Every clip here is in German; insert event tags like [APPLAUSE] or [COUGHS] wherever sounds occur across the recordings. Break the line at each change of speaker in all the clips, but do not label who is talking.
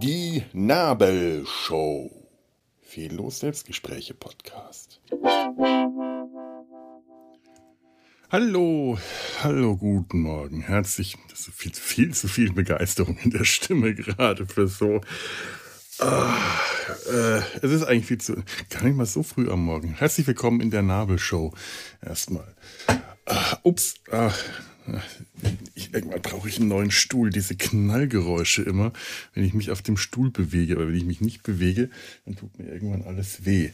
Die Nabelshow. Fehllos Selbstgespräche Podcast. Hallo, hallo, guten Morgen. Herzlich, das ist viel, viel zu viel Begeisterung in der Stimme gerade für so. Ah, äh, es ist eigentlich viel zu. Gar nicht mal so früh am Morgen. Herzlich willkommen in der Nabelshow. Erstmal. Ah, ups, ah, ich, irgendwann brauche ich einen neuen Stuhl. Diese Knallgeräusche immer, wenn ich mich auf dem Stuhl bewege. Aber wenn ich mich nicht bewege, dann tut mir irgendwann alles weh.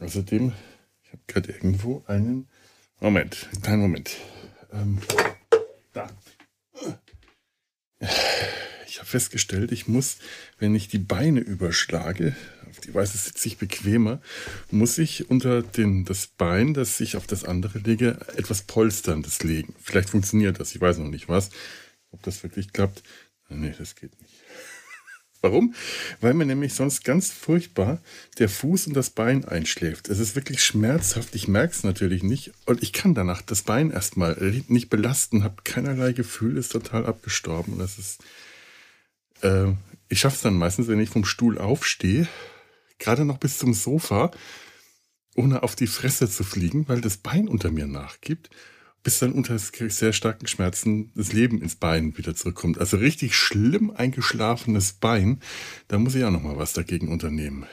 Außerdem, ich habe gerade irgendwo einen. Moment, kleinen Moment. Ähm, da. Ich habe festgestellt, ich muss, wenn ich die Beine überschlage, auf die Weise sitze ich bequemer, muss ich unter den, das Bein, das ich auf das andere lege, etwas Polsterndes legen. Vielleicht funktioniert das, ich weiß noch nicht was. Ob das wirklich klappt? Nee, das geht nicht. [LAUGHS] Warum? Weil mir nämlich sonst ganz furchtbar der Fuß und das Bein einschläft. Es ist wirklich schmerzhaft. Ich merke es natürlich nicht. Und ich kann danach das Bein erstmal nicht belasten, habe keinerlei Gefühl, ist total abgestorben. Das ist. Äh, ich schaffe es dann meistens, wenn ich vom Stuhl aufstehe, gerade noch bis zum Sofa, ohne auf die Fresse zu fliegen, weil das Bein unter mir nachgibt, bis dann unter sehr starken Schmerzen das Leben ins Bein wieder zurückkommt. Also richtig schlimm eingeschlafenes Bein, da muss ich auch noch mal was dagegen unternehmen.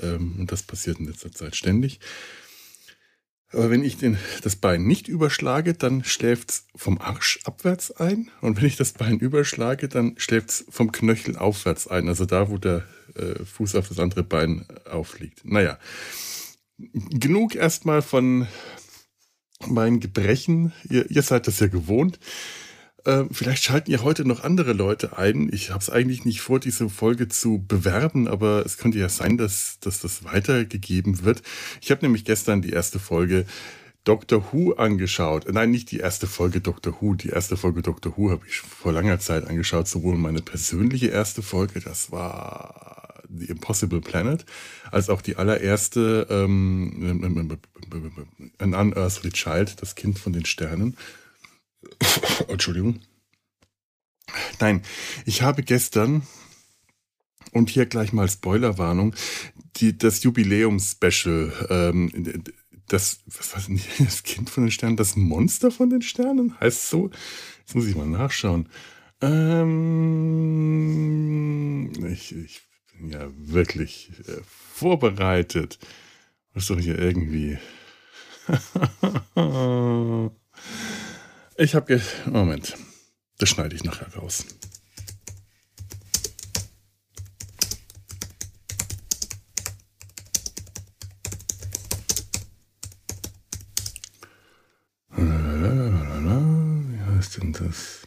Ähm, und das passiert in letzter Zeit ständig. Aber wenn ich den, das Bein nicht überschlage, dann schläft es vom Arsch abwärts ein. Und wenn ich das Bein überschlage, dann schläft es vom Knöchel aufwärts ein. Also da, wo der äh, Fuß auf das andere Bein aufliegt. Naja, genug erstmal von meinen Gebrechen. Ihr, ihr seid das ja gewohnt. Äh, vielleicht schalten ja heute noch andere Leute ein. Ich habe es eigentlich nicht vor, diese Folge zu bewerben, aber es könnte ja sein, dass, dass das weitergegeben wird. Ich habe nämlich gestern die erste Folge Doctor Who angeschaut. Nein, nicht die erste Folge Doctor Who. Die erste Folge Doctor Who habe ich vor langer Zeit angeschaut. Sowohl meine persönliche erste Folge, das war The Impossible Planet, als auch die allererste ähm, An Unearthly Child, das Kind von den Sternen. [COUGHS] Entschuldigung. Nein, ich habe gestern und hier gleich mal Spoilerwarnung, die, das Jubiläums-Special ähm, das, was war denn [LAUGHS] das Kind von den Sternen? Das Monster von den Sternen? Heißt so? Jetzt muss ich mal nachschauen. Ähm, ich, ich ja wirklich äh, vorbereitet. Was doch hier irgendwie. [LAUGHS] ich habe. Moment. Das schneide ich nachher raus. denn das?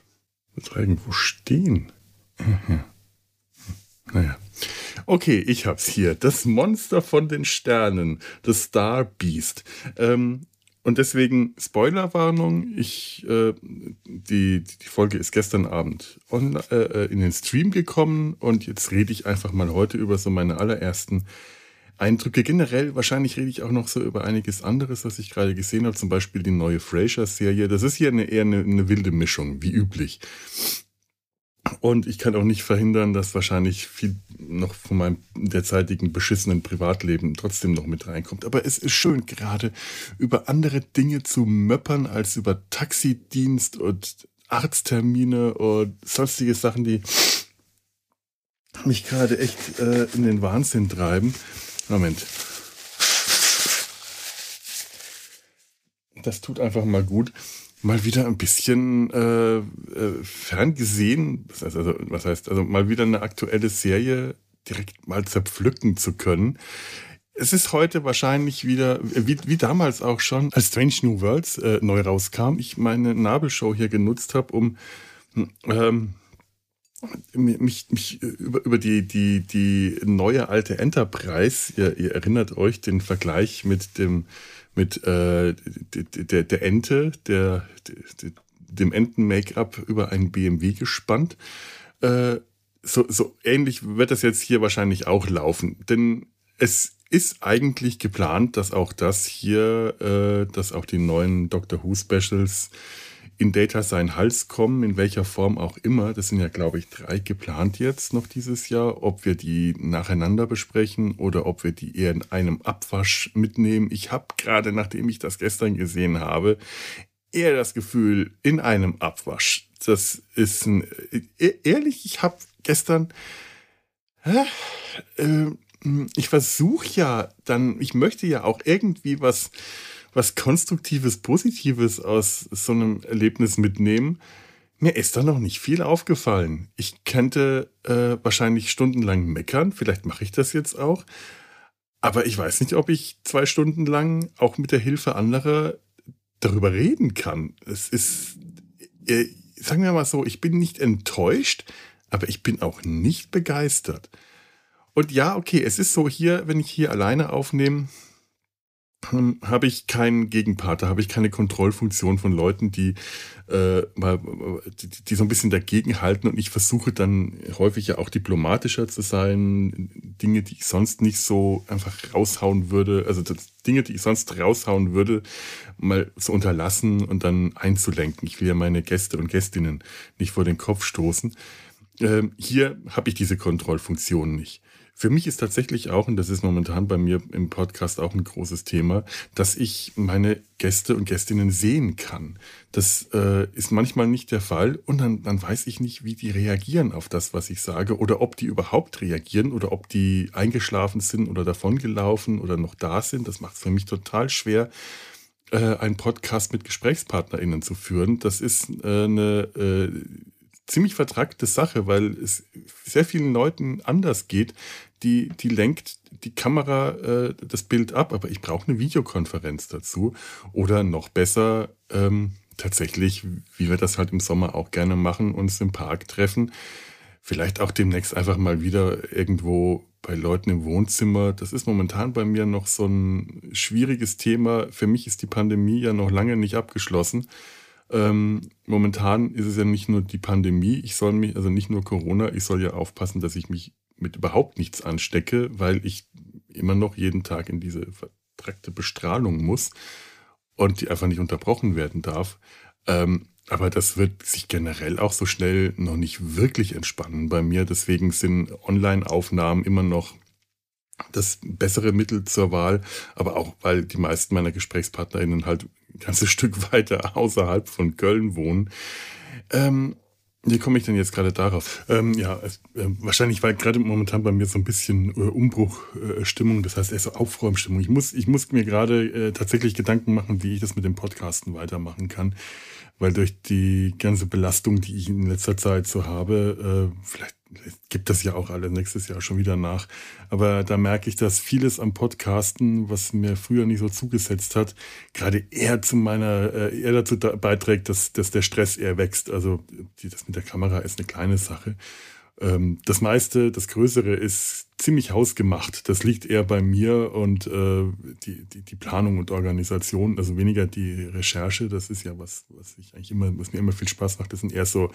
Wird irgendwo stehen? Mhm. Naja. Okay, ich hab's hier. Das Monster von den Sternen. Das Star Beast. Ähm, und deswegen Spoilerwarnung. Ich, äh, die, die Folge ist gestern Abend on, äh, in den Stream gekommen und jetzt rede ich einfach mal heute über so meine allerersten Eindrücke. Generell, wahrscheinlich rede ich auch noch so über einiges anderes, was ich gerade gesehen habe, zum Beispiel die neue Frasier-Serie. Das ist hier eine, eher eine, eine wilde Mischung, wie üblich. Und ich kann auch nicht verhindern, dass wahrscheinlich viel noch von meinem derzeitigen beschissenen Privatleben trotzdem noch mit reinkommt. Aber es ist schön, gerade über andere Dinge zu möppern, als über Taxidienst und Arzttermine und sonstige Sachen, die mich gerade echt äh, in den Wahnsinn treiben. Moment. Das tut einfach mal gut, mal wieder ein bisschen äh, äh, ferngesehen, was heißt, also, was heißt, also mal wieder eine aktuelle Serie direkt mal zerpflücken zu können. Es ist heute wahrscheinlich wieder, wie, wie damals auch schon, als Strange New Worlds äh, neu rauskam, ich meine Nabelshow hier genutzt habe, um ähm, mich, mich über, über die, die, die neue alte Enterprise, ihr, ihr erinnert euch den Vergleich mit dem, mit äh, der, der Ente, der, der dem Enten-Make-up über einen BMW gespannt. Äh, so, so ähnlich wird das jetzt hier wahrscheinlich auch laufen. Denn es ist eigentlich geplant, dass auch das hier, äh, dass auch die neuen Doctor Who Specials in Data seinen Hals kommen, in welcher Form auch immer. Das sind ja, glaube ich, drei geplant jetzt noch dieses Jahr. Ob wir die nacheinander besprechen oder ob wir die eher in einem Abwasch mitnehmen. Ich habe gerade, nachdem ich das gestern gesehen habe, eher das Gefühl, in einem Abwasch. Das ist ein, äh, ehrlich, ich habe gestern, äh, ich versuche ja dann, ich möchte ja auch irgendwie was, was Konstruktives, Positives aus so einem Erlebnis mitnehmen. Mir ist da noch nicht viel aufgefallen. Ich könnte äh, wahrscheinlich stundenlang meckern, vielleicht mache ich das jetzt auch. Aber ich weiß nicht, ob ich zwei Stunden lang auch mit der Hilfe anderer darüber reden kann. Es ist, äh, sagen wir mal so, ich bin nicht enttäuscht, aber ich bin auch nicht begeistert. Und ja, okay, es ist so hier, wenn ich hier alleine aufnehme, hm, habe ich keinen Gegenpart, da habe ich keine Kontrollfunktion von Leuten, die, äh, mal, die, die so ein bisschen dagegen halten und ich versuche dann häufig ja auch diplomatischer zu sein, Dinge, die ich sonst nicht so einfach raushauen würde, also das, Dinge, die ich sonst raushauen würde, mal zu unterlassen und dann einzulenken. Ich will ja meine Gäste und Gästinnen nicht vor den Kopf stoßen. Ähm, hier habe ich diese Kontrollfunktion nicht. Für mich ist tatsächlich auch, und das ist momentan bei mir im Podcast auch ein großes Thema, dass ich meine Gäste und Gästinnen sehen kann. Das äh, ist manchmal nicht der Fall und dann, dann weiß ich nicht, wie die reagieren auf das, was ich sage oder ob die überhaupt reagieren oder ob die eingeschlafen sind oder davongelaufen oder noch da sind. Das macht es für mich total schwer, äh, einen Podcast mit GesprächspartnerInnen zu führen. Das ist äh, eine äh, ziemlich vertrackte Sache, weil es sehr vielen Leuten anders geht. Die, die lenkt die Kamera äh, das Bild ab, aber ich brauche eine Videokonferenz dazu. Oder noch besser, ähm, tatsächlich, wie wir das halt im Sommer auch gerne machen, uns im Park treffen. Vielleicht auch demnächst einfach mal wieder irgendwo bei Leuten im Wohnzimmer. Das ist momentan bei mir noch so ein schwieriges Thema. Für mich ist die Pandemie ja noch lange nicht abgeschlossen. Ähm, momentan ist es ja nicht nur die Pandemie, ich soll mich, also nicht nur Corona, ich soll ja aufpassen, dass ich mich mit überhaupt nichts anstecke, weil ich immer noch jeden Tag in diese vertrackte Bestrahlung muss und die einfach nicht unterbrochen werden darf. Ähm, aber das wird sich generell auch so schnell noch nicht wirklich entspannen bei mir. Deswegen sind Online-Aufnahmen immer noch das bessere Mittel zur Wahl, aber auch weil die meisten meiner GesprächspartnerInnen halt ganzes [LAUGHS] Stück weiter außerhalb von Köln wohnen. Ähm, wie komme ich denn jetzt gerade darauf? Ähm, ja, es, äh, wahrscheinlich war gerade momentan bei mir so ein bisschen äh, Umbruchstimmung, äh, das heißt eher so Aufräumstimmung. Ich muss, ich muss mir gerade äh, tatsächlich Gedanken machen, wie ich das mit dem Podcasten weitermachen kann, weil durch die ganze Belastung, die ich in letzter Zeit so habe, äh, vielleicht gibt das ja auch alle nächstes Jahr schon wieder nach. Aber da merke ich, dass vieles am Podcasten, was mir früher nicht so zugesetzt hat, gerade eher zu meiner, äh, eher dazu beiträgt, dass, dass der Stress eher wächst. Also das mit der Kamera ist eine kleine Sache. Ähm, das meiste, das Größere ist ziemlich hausgemacht. Das liegt eher bei mir und äh, die, die, die Planung und Organisation, also weniger die Recherche, das ist ja was, was ich eigentlich immer, was mir immer viel Spaß macht, das sind eher so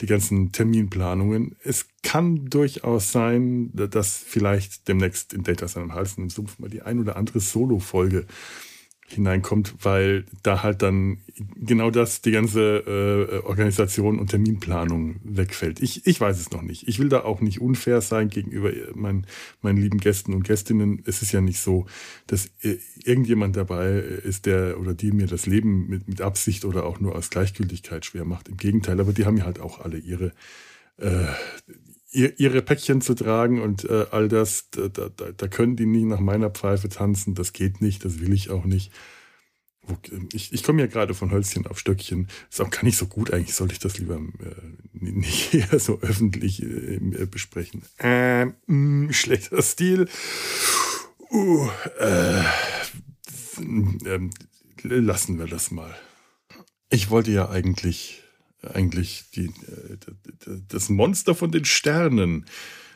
die ganzen Terminplanungen. Es kann durchaus sein, dass vielleicht demnächst in Data seinem Hals im Sumpf mal die ein oder andere Solo-Folge hineinkommt, weil da halt dann genau das, die ganze äh, Organisation und Terminplanung wegfällt. Ich, ich weiß es noch nicht. Ich will da auch nicht unfair sein gegenüber meinen, meinen lieben Gästen und Gästinnen. Es ist ja nicht so, dass äh, irgendjemand dabei ist, der oder die mir das Leben mit, mit Absicht oder auch nur aus Gleichgültigkeit schwer macht. Im Gegenteil, aber die haben ja halt auch alle ihre äh, ihre Päckchen zu tragen und äh, all das, da, da, da können die nie nach meiner Pfeife tanzen. Das geht nicht, das will ich auch nicht. Ich, ich komme ja gerade von Hölzchen auf Stöckchen. Ist auch gar nicht so gut. Eigentlich sollte ich das lieber äh, nicht [LAUGHS] eher so öffentlich äh, äh besprechen. Ähm, mh, schlechter Stil. Uh, äh, äh, lassen wir das mal. Ich wollte ja eigentlich eigentlich die, äh, das Monster von den Sternen.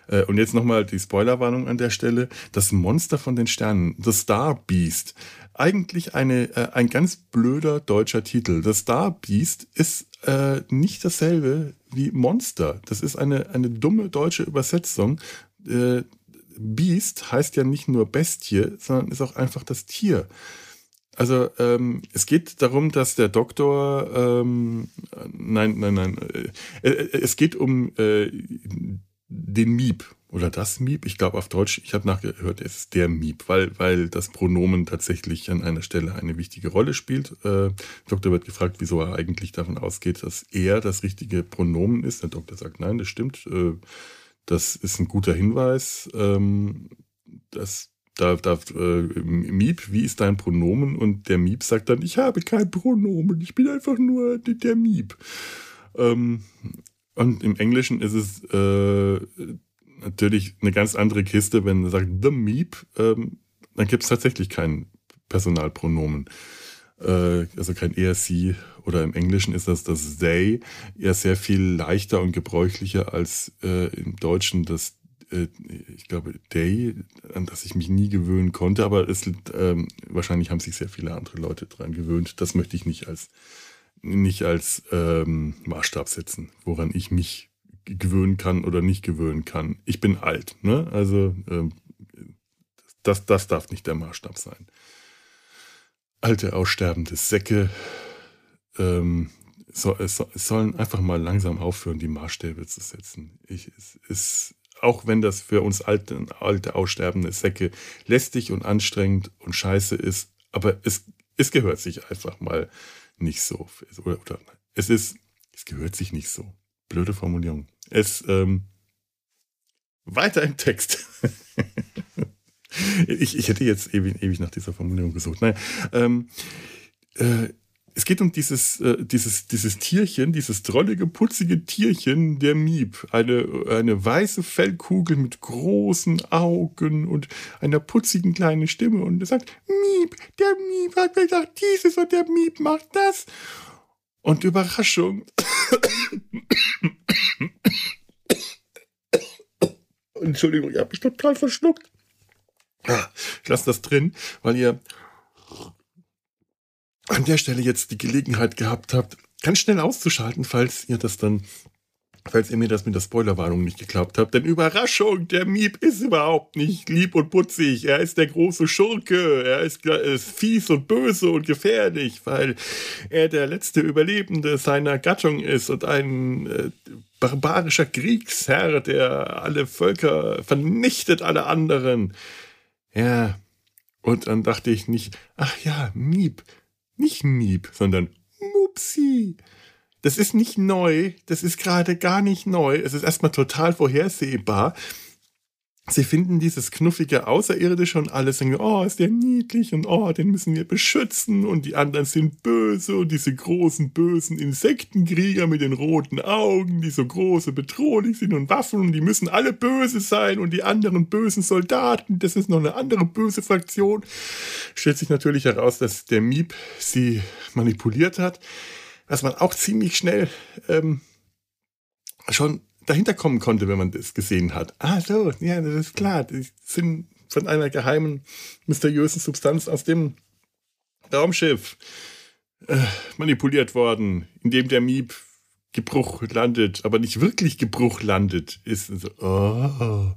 Äh, und jetzt nochmal die Spoilerwarnung an der Stelle. Das Monster von den Sternen, The Star Beast. Eigentlich eine, äh, ein ganz blöder deutscher Titel. The Star Beast ist äh, nicht dasselbe wie Monster. Das ist eine, eine dumme deutsche Übersetzung. Äh, Beast heißt ja nicht nur Bestie, sondern ist auch einfach das Tier. Also ähm, es geht darum, dass der Doktor, ähm, nein, nein, nein, äh, äh, es geht um äh, den Miep oder das Miep. Ich glaube auf Deutsch, ich habe nachgehört, es ist der Miep, weil, weil das Pronomen tatsächlich an einer Stelle eine wichtige Rolle spielt. Äh, Doktor wird gefragt, wieso er eigentlich davon ausgeht, dass er das richtige Pronomen ist. Der Doktor sagt, nein, das stimmt. Äh, das ist ein guter Hinweis. Ähm, das da, da äh, Miep, wie ist dein Pronomen? Und der Miep sagt dann, ich habe kein Pronomen, ich bin einfach nur der Miep. Ähm, und im Englischen ist es äh, natürlich eine ganz andere Kiste, wenn er sagt The Meep, ähm, dann gibt es tatsächlich kein Personalpronomen. Äh, also kein er, sie oder im Englischen ist das das they eher sehr viel leichter und gebräuchlicher als äh, im Deutschen das äh, ich glaube, Day, an das ich mich nie gewöhnen konnte, aber es, ähm, wahrscheinlich haben sich sehr viele andere Leute dran gewöhnt. Das möchte ich nicht als, nicht als ähm, Maßstab setzen, woran ich mich gewöhnen kann oder nicht gewöhnen kann. Ich bin alt, ne? Also ähm, das, das darf nicht der Maßstab sein. Alte, aussterbende Säcke ähm, so, es, sollen einfach mal langsam aufhören, die Maßstäbe zu setzen. Ich, es, es, auch wenn das für uns alte, alte aussterbende Säcke lästig und anstrengend und scheiße ist, aber es, es gehört sich einfach mal nicht so. Oder, oder es ist, es gehört sich nicht so. Blöde Formulierung. Es, ähm, weiter im Text. [LAUGHS] ich, ich hätte jetzt ewig, ewig nach dieser Formulierung gesucht. Nein, ähm, äh, es geht um dieses, äh, dieses, dieses Tierchen, dieses drollige, putzige Tierchen, der Miep. Eine, eine weiße Fellkugel mit großen Augen und einer putzigen kleinen Stimme. Und er sagt, Miep, der Miep hat mir gesagt dieses und der Miep macht das. Und Überraschung. [COUGHS] Entschuldigung, ich habe mich total verschluckt. Ich lasse das drin, weil ihr an der Stelle jetzt die Gelegenheit gehabt habt, ganz schnell auszuschalten, falls ihr das dann, falls ihr mir das mit der Spoilerwarnung nicht geglaubt habt. Denn Überraschung, der Miep ist überhaupt nicht lieb und putzig. Er ist der große Schurke. Er ist, ist fies und böse und gefährlich, weil er der letzte Überlebende seiner Gattung ist und ein äh, barbarischer Kriegsherr, der alle Völker vernichtet, alle anderen. Ja, und dann dachte ich nicht, ach ja, Miep, nicht Miep, sondern Mupsi. Das ist nicht neu, das ist gerade gar nicht neu. Es ist erstmal total vorhersehbar. Sie finden dieses knuffige Außerirdische und alle sagen, oh, ist der niedlich und oh, den müssen wir beschützen und die anderen sind böse und diese großen bösen Insektenkrieger mit den roten Augen, die so große bedrohlich sind und Waffen und die müssen alle böse sein und die anderen bösen Soldaten, das ist noch eine andere böse Fraktion. Stellt sich natürlich heraus, dass der Miep sie manipuliert hat, was man auch ziemlich schnell ähm, schon dahinter kommen konnte, wenn man das gesehen hat. Ah, so, ja, das ist klar. Die sind von einer geheimen, mysteriösen Substanz aus dem Raumschiff äh, manipuliert worden, indem der Miep Gebruch landet, aber nicht wirklich Gebruch landet, ist so, oh.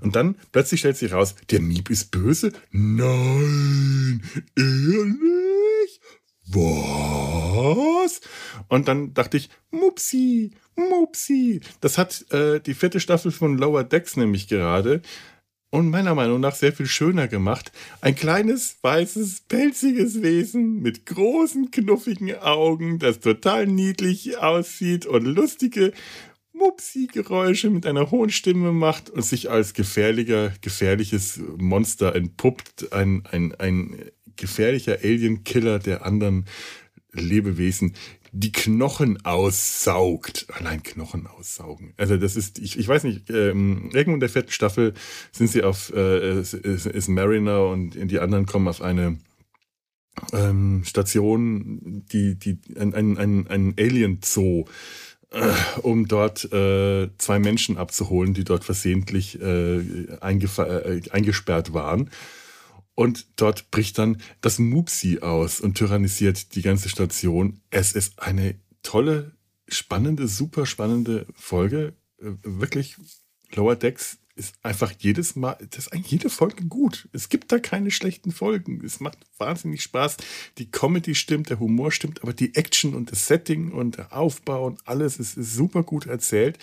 Und dann plötzlich stellt sich raus, der Miep ist böse? Nein, ehrlich? Was? Und dann dachte ich, Mupsi, Mupsi. Das hat äh, die vierte Staffel von Lower Decks nämlich gerade und meiner Meinung nach sehr viel schöner gemacht. Ein kleines, weißes, pelziges Wesen mit großen, knuffigen Augen, das total niedlich aussieht und lustige Mupsi-Geräusche mit einer hohen Stimme macht und sich als gefährlicher, gefährliches Monster entpuppt. Ein, ein, ein gefährlicher Alien-Killer der anderen Lebewesen die Knochen aussaugt. Allein Knochen aussaugen. Also das ist, ich, ich weiß nicht, ähm, irgendwo in der vierten Staffel sind sie auf, äh, ist, ist Mariner und die anderen kommen auf eine ähm, Station, die, die, ein, ein, ein, ein Alien-Zoo, äh, um dort äh, zwei Menschen abzuholen, die dort versehentlich äh, äh, eingesperrt waren. Und dort bricht dann das Mupsi aus und tyrannisiert die ganze Station. Es ist eine tolle, spannende, super spannende Folge. Äh, wirklich Lower Decks ist einfach jedes Mal, das ist eigentlich jede Folge gut. Es gibt da keine schlechten Folgen. Es macht wahnsinnig Spaß. Die Comedy stimmt, der Humor stimmt, aber die Action und das Setting und der Aufbau und alles ist, ist super gut erzählt.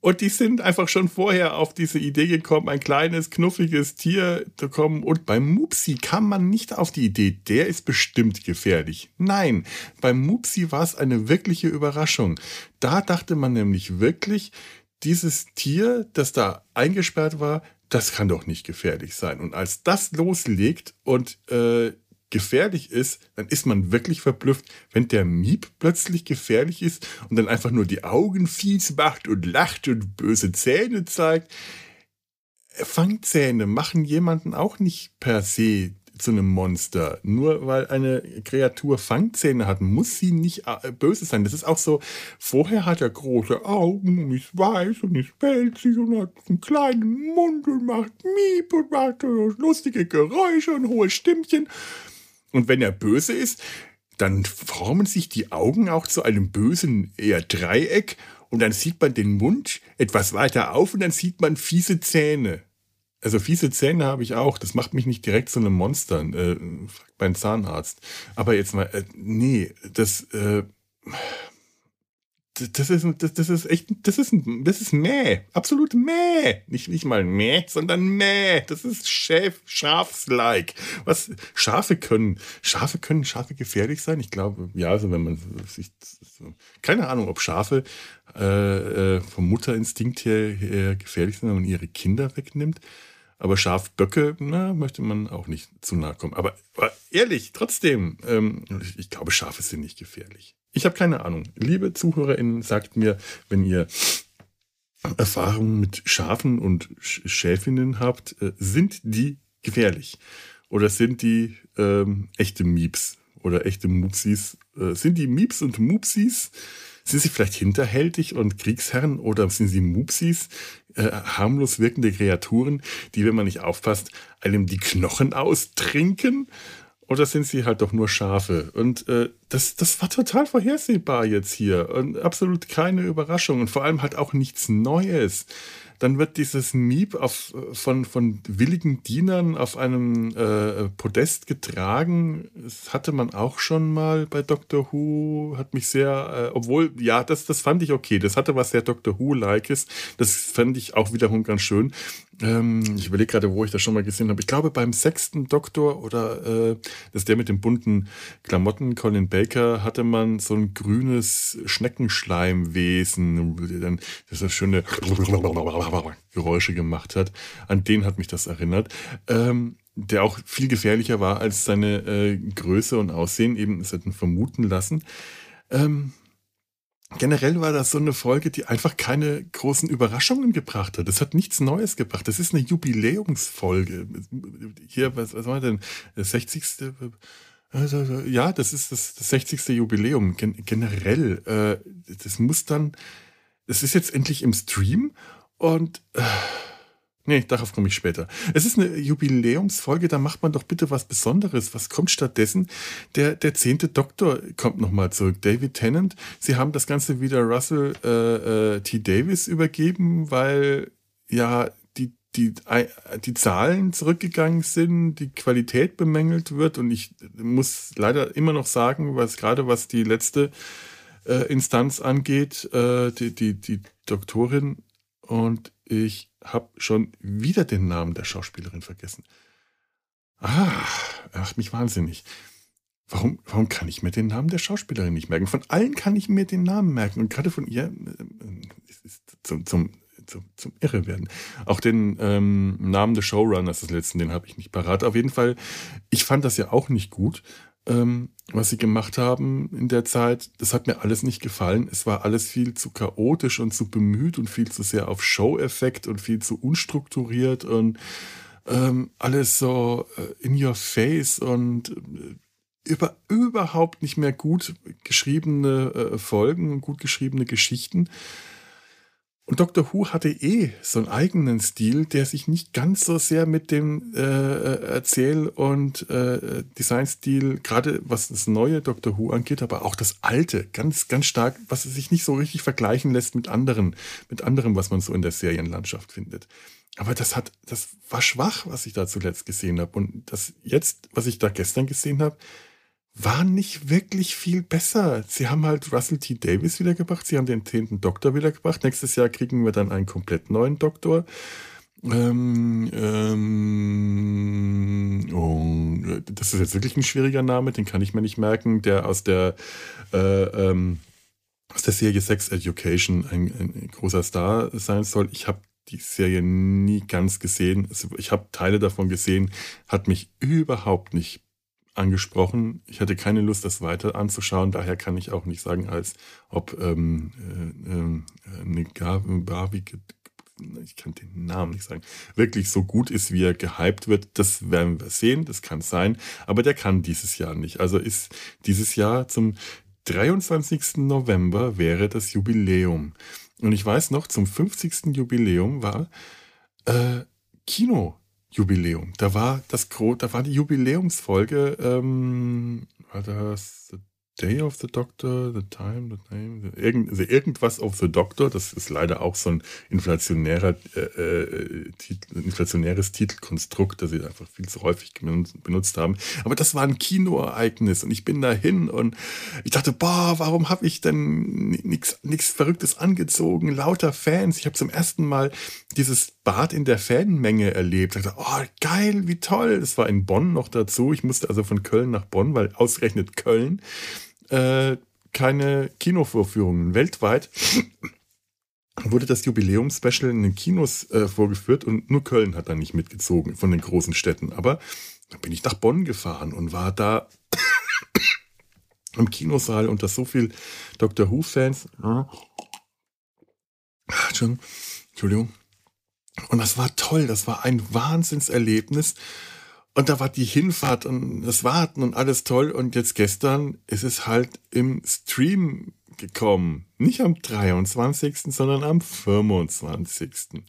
Und die sind einfach schon vorher auf diese Idee gekommen, ein kleines, knuffiges Tier zu kommen. Und beim Mupsi kam man nicht auf die Idee, der ist bestimmt gefährlich. Nein, beim Mupsi war es eine wirkliche Überraschung. Da dachte man nämlich wirklich, dieses Tier, das da eingesperrt war, das kann doch nicht gefährlich sein. Und als das loslegt und äh, gefährlich ist, dann ist man wirklich verblüfft, wenn der Miep plötzlich gefährlich ist und dann einfach nur die Augen fies macht und lacht und böse Zähne zeigt. Fangzähne machen jemanden auch nicht per se zu einem Monster. Nur weil eine Kreatur Fangzähne hat, muss sie nicht äh, böse sein. Das ist auch so, vorher hat er große Augen und ist weiß und ist pelzig und hat einen kleinen Mund und macht Miep und macht lustige Geräusche und hohe Stimmchen. Und wenn er böse ist, dann formen sich die Augen auch zu einem bösen eher Dreieck und dann sieht man den Mund etwas weiter auf und dann sieht man fiese Zähne. Also fiese Zähne habe ich auch. Das macht mich nicht direkt zu einem Monster. Äh, fragt mein Zahnarzt. Aber jetzt mal, äh, nee, das, äh, das ist, das, das ist echt, das ist, das ist Mäh. Absolut Mäh. Nicht, nicht mal Mäh, sondern Mäh. Das ist Schäf, Schafs-like. Was, Schafe können, Schafe können Schafe gefährlich sein? Ich glaube, ja, also wenn man sich, keine Ahnung, ob Schafe, äh, äh, vom Mutterinstinkt her, her gefährlich sind, wenn man ihre Kinder wegnimmt. Aber Schafböcke, na, möchte man auch nicht zu nahe kommen. Aber, aber ehrlich, trotzdem, ähm, ich, ich glaube, Schafe sind nicht gefährlich. Ich habe keine Ahnung. Liebe ZuhörerInnen, sagt mir, wenn ihr Erfahrungen mit Schafen und Schäfinnen habt, äh, sind die gefährlich? Oder sind die ähm, echte Mieps oder echte Mupsis? Äh, sind die Mieps und Mupsis? Sind sie vielleicht hinterhältig und Kriegsherren oder sind sie Mupsis, äh, harmlos wirkende Kreaturen, die, wenn man nicht aufpasst, einem die Knochen austrinken? Oder sind sie halt doch nur Schafe? Und äh, das, das war total vorhersehbar jetzt hier. Und absolut keine Überraschung. Und vor allem halt auch nichts Neues. Dann wird dieses Miep auf, von, von willigen Dienern auf einem äh, Podest getragen. Das hatte man auch schon mal bei Doctor Who. Hat mich sehr, äh, obwohl, ja, das, das fand ich okay. Das hatte was sehr Doctor Who-likes. Das fand ich auch wiederum ganz schön. Ähm, ich überlege gerade, wo ich das schon mal gesehen habe. Ich glaube, beim sechsten Doktor oder äh, das ist der mit den bunten Klamotten, Colin Baker, hatte man so ein grünes Schneckenschleimwesen, das so schöne Geräusche gemacht hat. An den hat mich das erinnert. Ähm, der auch viel gefährlicher war als seine äh, Größe und Aussehen, eben es hätten vermuten lassen. Ähm, generell war das so eine Folge, die einfach keine großen Überraschungen gebracht hat. Es hat nichts Neues gebracht. Das ist eine Jubiläumsfolge. Hier, was, was war denn? Das 60. Also, ja, das ist das, das 60. Jubiläum. Gen generell, äh, das muss dann, es ist jetzt endlich im Stream und äh, Nee, darauf komme ich später. Es ist eine Jubiläumsfolge, da macht man doch bitte was Besonderes. Was kommt stattdessen? Der, der zehnte Doktor kommt nochmal zurück. David Tennant. Sie haben das Ganze wieder Russell äh, äh, T. Davis übergeben, weil ja die, die, die Zahlen zurückgegangen sind, die Qualität bemängelt wird. Und ich muss leider immer noch sagen, was gerade was die letzte äh, Instanz angeht, äh, die, die, die Doktorin und ich habe schon wieder den Namen der Schauspielerin vergessen. Ah, macht mich wahnsinnig. Warum, warum kann ich mir den Namen der Schauspielerin nicht merken? Von allen kann ich mir den Namen merken und gerade von ihr äh, ist zum, zum, zum, zum Irre werden. Auch den ähm, Namen des Showrunners des letzten, den habe ich nicht parat. Auf jeden Fall, ich fand das ja auch nicht gut ähm, was sie gemacht haben in der Zeit, das hat mir alles nicht gefallen. Es war alles viel zu chaotisch und zu bemüht und viel zu sehr auf Show-Effekt und viel zu unstrukturiert und ähm, alles so äh, in your face und äh, über, überhaupt nicht mehr gut geschriebene äh, Folgen, gut geschriebene Geschichten. Und Dr. Who hatte eh so einen eigenen Stil, der sich nicht ganz so sehr mit dem äh, Erzähl- und äh, Designstil, gerade was das neue Dr. Who angeht, aber auch das alte, ganz, ganz stark, was sich nicht so richtig vergleichen lässt mit anderen, mit anderem, was man so in der Serienlandschaft findet. aber das hat, das war schwach, was ich da zuletzt gesehen habe. Und das jetzt, was ich da gestern gesehen habe, war nicht wirklich viel besser. Sie haben halt Russell T. Davis wiedergebracht, sie haben den zehnten Doktor wiedergebracht. Nächstes Jahr kriegen wir dann einen komplett neuen Doktor. Ähm, ähm, oh, das ist jetzt wirklich ein schwieriger Name, den kann ich mir nicht merken, der aus der äh, ähm, aus der Serie Sex Education ein, ein großer Star sein soll. Ich habe die Serie nie ganz gesehen. Also ich habe Teile davon gesehen, hat mich überhaupt nicht angesprochen. Ich hatte keine Lust, das weiter anzuschauen. Daher kann ich auch nicht sagen, als ob ähm, äh, äh, Negavi, ich kann den Namen nicht sagen, wirklich so gut ist, wie er gehypt wird. Das werden wir sehen, das kann sein. Aber der kann dieses Jahr nicht. Also ist dieses Jahr zum 23. November wäre das Jubiläum. Und ich weiß noch, zum 50. Jubiläum war äh, Kino-Jubiläum. Da war das da war die Jubiläumsfolge, ähm, war das Day of the Doctor, The Time, The Name, the, irgend, also irgendwas of the Doctor, das ist leider auch so ein inflationärer, äh, äh, Titel, inflationäres Titelkonstrukt, das sie einfach viel zu häufig benutzt haben. Aber das war ein Kinoereignis und ich bin dahin und ich dachte, boah, warum habe ich denn nichts Verrücktes angezogen? Lauter Fans. Ich habe zum ersten Mal dieses Bad in der Fanmenge erlebt. Ich dachte, oh, geil, wie toll. Das war in Bonn noch dazu. Ich musste also von Köln nach Bonn, weil ausgerechnet Köln äh, keine Kinovorführungen. Weltweit wurde das Jubiläumspecial in den Kinos äh, vorgeführt und nur Köln hat da nicht mitgezogen von den großen Städten. Aber dann bin ich nach Bonn gefahren und war da im Kinosaal unter so viel Dr. Who-Fans. Entschuldigung. Und das war toll, das war ein Wahnsinnserlebnis. Und da war die Hinfahrt und das Warten und alles toll. Und jetzt gestern ist es halt im Stream gekommen. Nicht am 23., sondern am 25.11.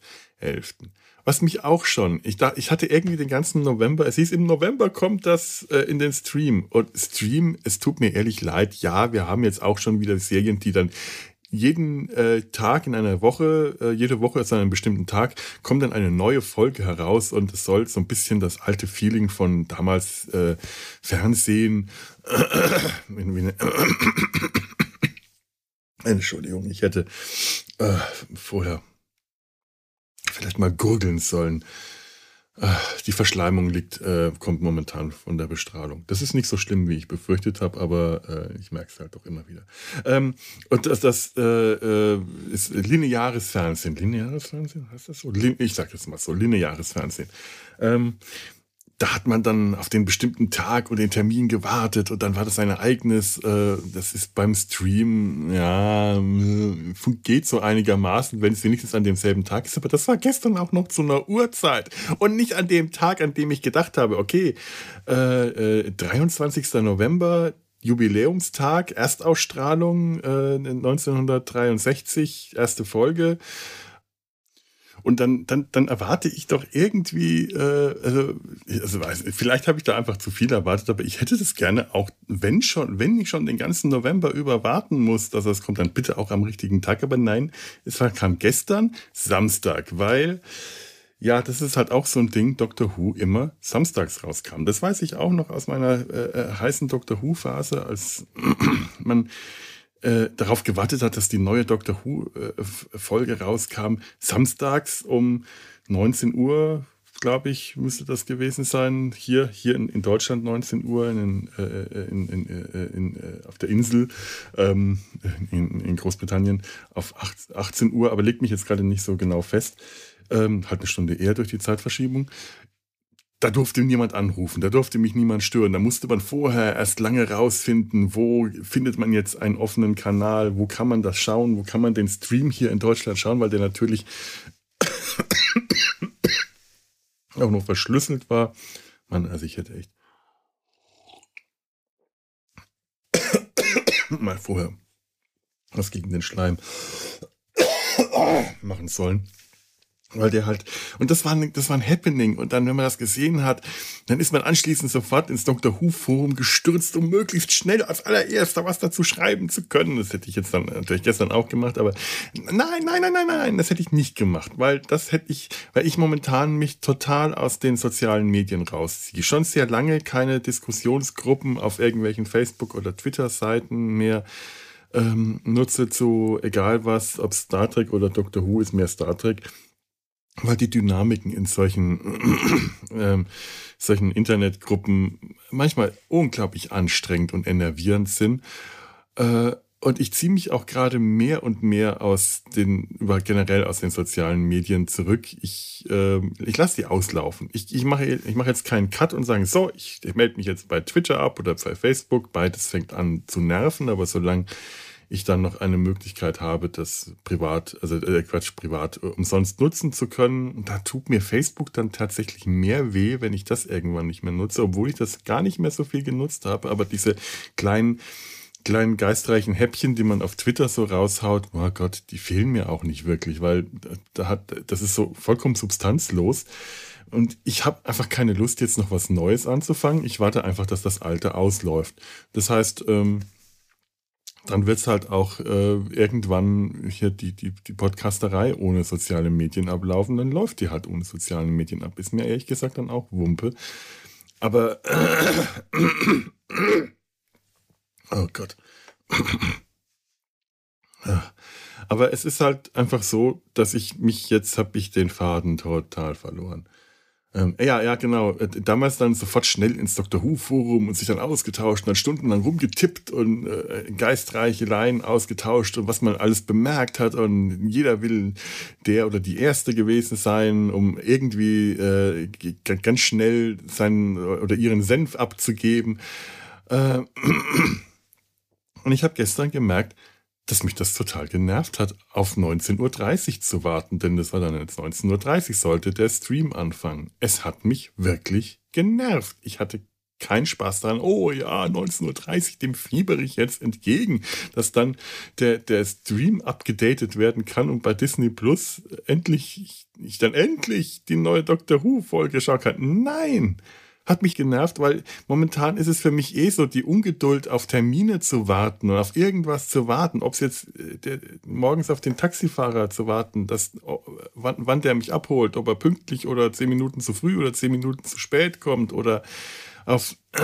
Was mich auch schon, ich, da, ich hatte irgendwie den ganzen November, es hieß, im November kommt das äh, in den Stream. Und Stream, es tut mir ehrlich leid, ja, wir haben jetzt auch schon wieder Serien, die dann jeden äh, Tag in einer Woche, äh, jede Woche ist an einem bestimmten Tag, kommt dann eine neue Folge heraus und es soll so ein bisschen das alte Feeling von damals äh, Fernsehen. [CLEARS THROAT] [CLEARS THROAT] Entschuldigung, ich hätte äh, vorher vielleicht mal gurgeln sollen. Die Verschleimung liegt, äh, kommt momentan von der Bestrahlung. Das ist nicht so schlimm, wie ich befürchtet habe, aber äh, ich merke es halt doch immer wieder. Ähm, und das, das äh, äh ist lineares Fernsehen. Lineares Fernsehen? Heißt das so? Ich sage jetzt mal so, lineares Fernsehen. Ähm, da hat man dann auf den bestimmten Tag und den Termin gewartet und dann war das ein Ereignis. Äh, das ist beim Stream, ja, geht so einigermaßen, wenn es wenigstens an demselben Tag ist. Aber das war gestern auch noch zu einer Uhrzeit und nicht an dem Tag, an dem ich gedacht habe, okay, äh, äh, 23. November, Jubiläumstag, Erstausstrahlung äh, 1963, erste Folge. Und dann, dann, dann erwarte ich doch irgendwie, äh, also, also weiß, vielleicht habe ich da einfach zu viel erwartet, aber ich hätte das gerne auch, wenn schon, wenn ich schon den ganzen November über warten muss, dass das kommt, dann bitte auch am richtigen Tag. Aber nein, es kam gestern Samstag, weil ja, das ist halt auch so ein Ding, Doctor Who immer samstags rauskam. Das weiß ich auch noch aus meiner äh, äh heißen Doctor Who Phase, als [CLEARS THROAT] man äh, darauf gewartet hat, dass die neue Doctor Who-Folge äh, rauskam. Samstags um 19 Uhr, glaube ich, müsste das gewesen sein. Hier, hier in, in Deutschland 19 Uhr in, äh, in, in, äh, auf der Insel, ähm, in, Großbritannien auf 18 Uhr, aber legt mich jetzt gerade nicht so genau fest. Ähm, halt eine Stunde eher durch die Zeitverschiebung da durfte niemand anrufen, da durfte mich niemand stören. Da musste man vorher erst lange rausfinden, wo findet man jetzt einen offenen Kanal, wo kann man das schauen, wo kann man den Stream hier in Deutschland schauen, weil der natürlich [COUGHS] auch noch verschlüsselt war. Mann, also ich hätte echt [COUGHS] mal vorher was gegen den Schleim [COUGHS] machen sollen. Weil der halt, und das war, ein, das war ein Happening. Und dann, wenn man das gesehen hat, dann ist man anschließend sofort ins Dr. Who Forum gestürzt, um möglichst schnell als allererster was dazu schreiben zu können. Das hätte ich jetzt dann natürlich gestern auch gemacht, aber nein, nein, nein, nein, nein, das hätte ich nicht gemacht, weil das hätte ich, weil ich momentan mich total aus den sozialen Medien rausziehe. Schon sehr lange keine Diskussionsgruppen auf irgendwelchen Facebook- oder Twitter-Seiten mehr ähm, nutze zu, egal was, ob Star Trek oder Dr. Who ist mehr Star Trek weil die Dynamiken in solchen, [CLEARS THROAT] ähm, solchen Internetgruppen manchmal unglaublich anstrengend und enervierend sind. Äh, und ich ziehe mich auch gerade mehr und mehr aus den, über generell aus den sozialen Medien zurück. Ich, äh, ich lasse die auslaufen. Ich, ich mache ich mache jetzt keinen Cut und sage, so, ich, ich melde mich jetzt bei Twitter ab oder bei Facebook. Beides fängt an zu nerven, aber solange ich dann noch eine Möglichkeit habe, das privat, also äh, Quatsch, privat äh, umsonst nutzen zu können. da tut mir Facebook dann tatsächlich mehr weh, wenn ich das irgendwann nicht mehr nutze, obwohl ich das gar nicht mehr so viel genutzt habe. Aber diese kleinen kleinen geistreichen Häppchen, die man auf Twitter so raushaut, oh Gott, die fehlen mir auch nicht wirklich, weil da hat, das ist so vollkommen substanzlos. Und ich habe einfach keine Lust, jetzt noch was Neues anzufangen. Ich warte einfach, dass das Alte ausläuft. Das heißt, ähm, dann wird es halt auch äh, irgendwann hier die, die, die Podcasterei ohne soziale Medien ablaufen, dann läuft die halt ohne soziale Medien ab. Ist mir ehrlich gesagt dann auch Wumpe. Aber [CLEARS THROAT] oh Gott. Aber es ist halt einfach so, dass ich mich jetzt habe ich den Faden total verloren. Ähm, ja, ja, genau. Äh, damals dann sofort schnell ins Dr. Who-Forum und sich dann ausgetauscht und dann stundenlang rumgetippt und äh, geistreiche Laien ausgetauscht und was man alles bemerkt hat. Und jeder will der oder die Erste gewesen sein, um irgendwie äh, ganz schnell seinen oder ihren Senf abzugeben. Äh, [CLEARS THROAT] und ich habe gestern gemerkt, dass mich das total genervt hat, auf 19.30 Uhr zu warten, denn das war dann jetzt 19.30 Uhr, sollte der Stream anfangen. Es hat mich wirklich genervt. Ich hatte keinen Spaß daran, oh ja, 19.30 Uhr, dem fiebere ich jetzt entgegen, dass dann der, der Stream abgedatet werden kann und bei Disney Plus endlich, ich dann endlich die neue Doctor Who Folge schauen kann. Nein! Hat mich genervt, weil momentan ist es für mich eh so, die Ungeduld auf Termine zu warten und auf irgendwas zu warten, ob es jetzt äh, der, morgens auf den Taxifahrer zu warten, dass, wann, wann der mich abholt, ob er pünktlich oder zehn Minuten zu früh oder zehn Minuten zu spät kommt oder auf [CLEARS THROAT] äh,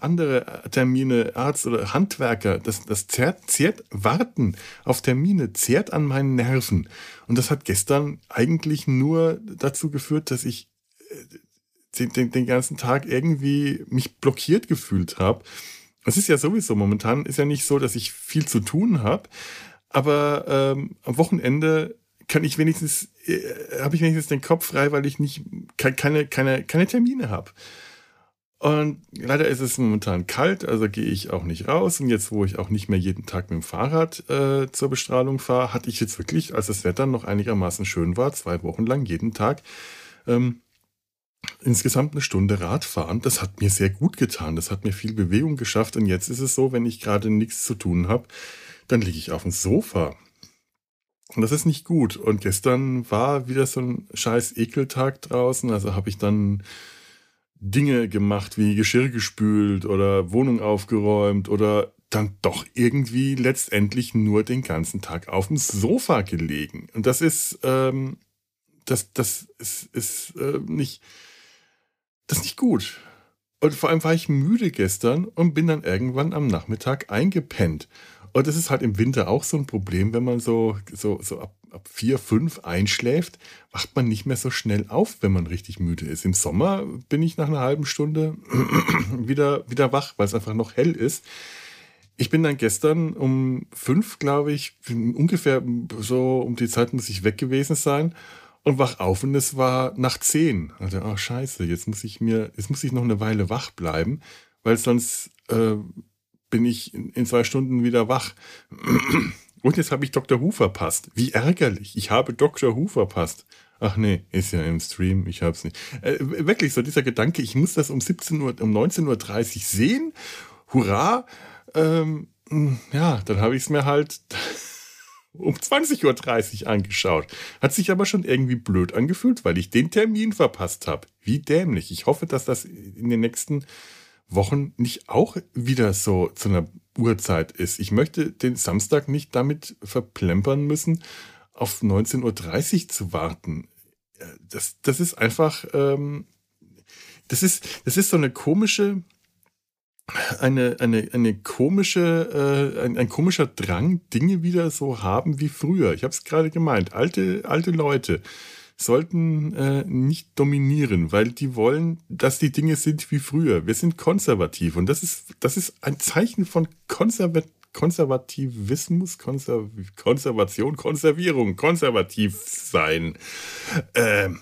andere Termine, Arzt oder Handwerker, das, das zehrt, zehrt, Warten auf Termine zehrt an meinen Nerven. Und das hat gestern eigentlich nur dazu geführt, dass ich äh, den, den ganzen Tag irgendwie mich blockiert gefühlt habe. Es ist ja sowieso momentan ist ja nicht so, dass ich viel zu tun habe, aber ähm, am Wochenende kann ich wenigstens äh, habe ich wenigstens den Kopf frei, weil ich nicht keine keine keine Termine habe. Und leider ist es momentan kalt, also gehe ich auch nicht raus. Und jetzt, wo ich auch nicht mehr jeden Tag mit dem Fahrrad äh, zur Bestrahlung fahre, hatte ich jetzt wirklich, als das Wetter noch einigermaßen schön war, zwei Wochen lang jeden Tag ähm, insgesamt eine Stunde Radfahren. Das hat mir sehr gut getan. Das hat mir viel Bewegung geschafft. Und jetzt ist es so, wenn ich gerade nichts zu tun habe, dann liege ich auf dem Sofa. Und das ist nicht gut. Und gestern war wieder so ein scheiß Ekeltag draußen. Also habe ich dann Dinge gemacht, wie Geschirr gespült oder Wohnung aufgeräumt oder dann doch irgendwie letztendlich nur den ganzen Tag auf dem Sofa gelegen. Und das ist, ähm, das, das ist, ist äh, nicht, das ist nicht gut. Und vor allem war ich müde gestern und bin dann irgendwann am Nachmittag eingepennt. Und das ist halt im Winter auch so ein Problem, wenn man so, so, so ab, ab vier, fünf einschläft, wacht man nicht mehr so schnell auf, wenn man richtig müde ist. Im Sommer bin ich nach einer halben Stunde [CLEARS THROAT] wieder, wieder wach, weil es einfach noch hell ist. Ich bin dann gestern um fünf, glaube ich, ungefähr so um die Zeit muss ich weg gewesen sein und wach auf und es war nach zehn. Also, oh scheiße, jetzt muss ich mir, jetzt muss ich noch eine Weile wach bleiben, weil sonst äh, bin ich in, in zwei Stunden wieder wach. [CLEARS THROAT] Und jetzt habe ich Dr. Who verpasst. Wie ärgerlich. Ich habe Dr. Who verpasst. Ach nee, ist ja im Stream, ich hab's nicht. Äh, wirklich, so dieser Gedanke, ich muss das um 17 Uhr, um 19.30 Uhr sehen. Hurra! Ähm, ja, dann habe ich es mir halt um 20.30 Uhr angeschaut. Hat sich aber schon irgendwie blöd angefühlt, weil ich den Termin verpasst habe. Wie dämlich. Ich hoffe, dass das in den nächsten Wochen nicht auch wieder so zu einer Uhrzeit ist. Ich möchte den Samstag nicht damit verplempern müssen, auf 19.30 Uhr zu warten. Das, das ist einfach, ähm, das ist, das ist so eine komische, eine, eine, eine komische, äh, ein, ein komischer Drang, Dinge wieder so haben wie früher. Ich habe es gerade gemeint. Alte, alte Leute sollten äh, nicht dominieren, weil die wollen, dass die Dinge sind wie früher. Wir sind konservativ und das ist, das ist ein Zeichen von Konservat Konservativismus, Konser Konservation, Konservierung, konservativ sein. Ähm,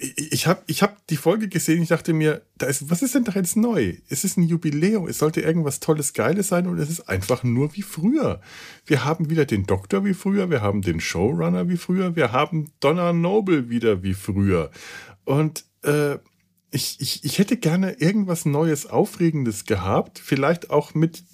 ich habe ich hab die Folge gesehen, ich dachte mir, da ist, was ist denn da jetzt neu? Es ist ein Jubiläum, es sollte irgendwas Tolles, Geiles sein und es ist einfach nur wie früher. Wir haben wieder den Doktor wie früher, wir haben den Showrunner wie früher, wir haben Donna Noble wieder wie früher. Und äh, ich, ich, ich hätte gerne irgendwas Neues, Aufregendes gehabt. Vielleicht auch mit.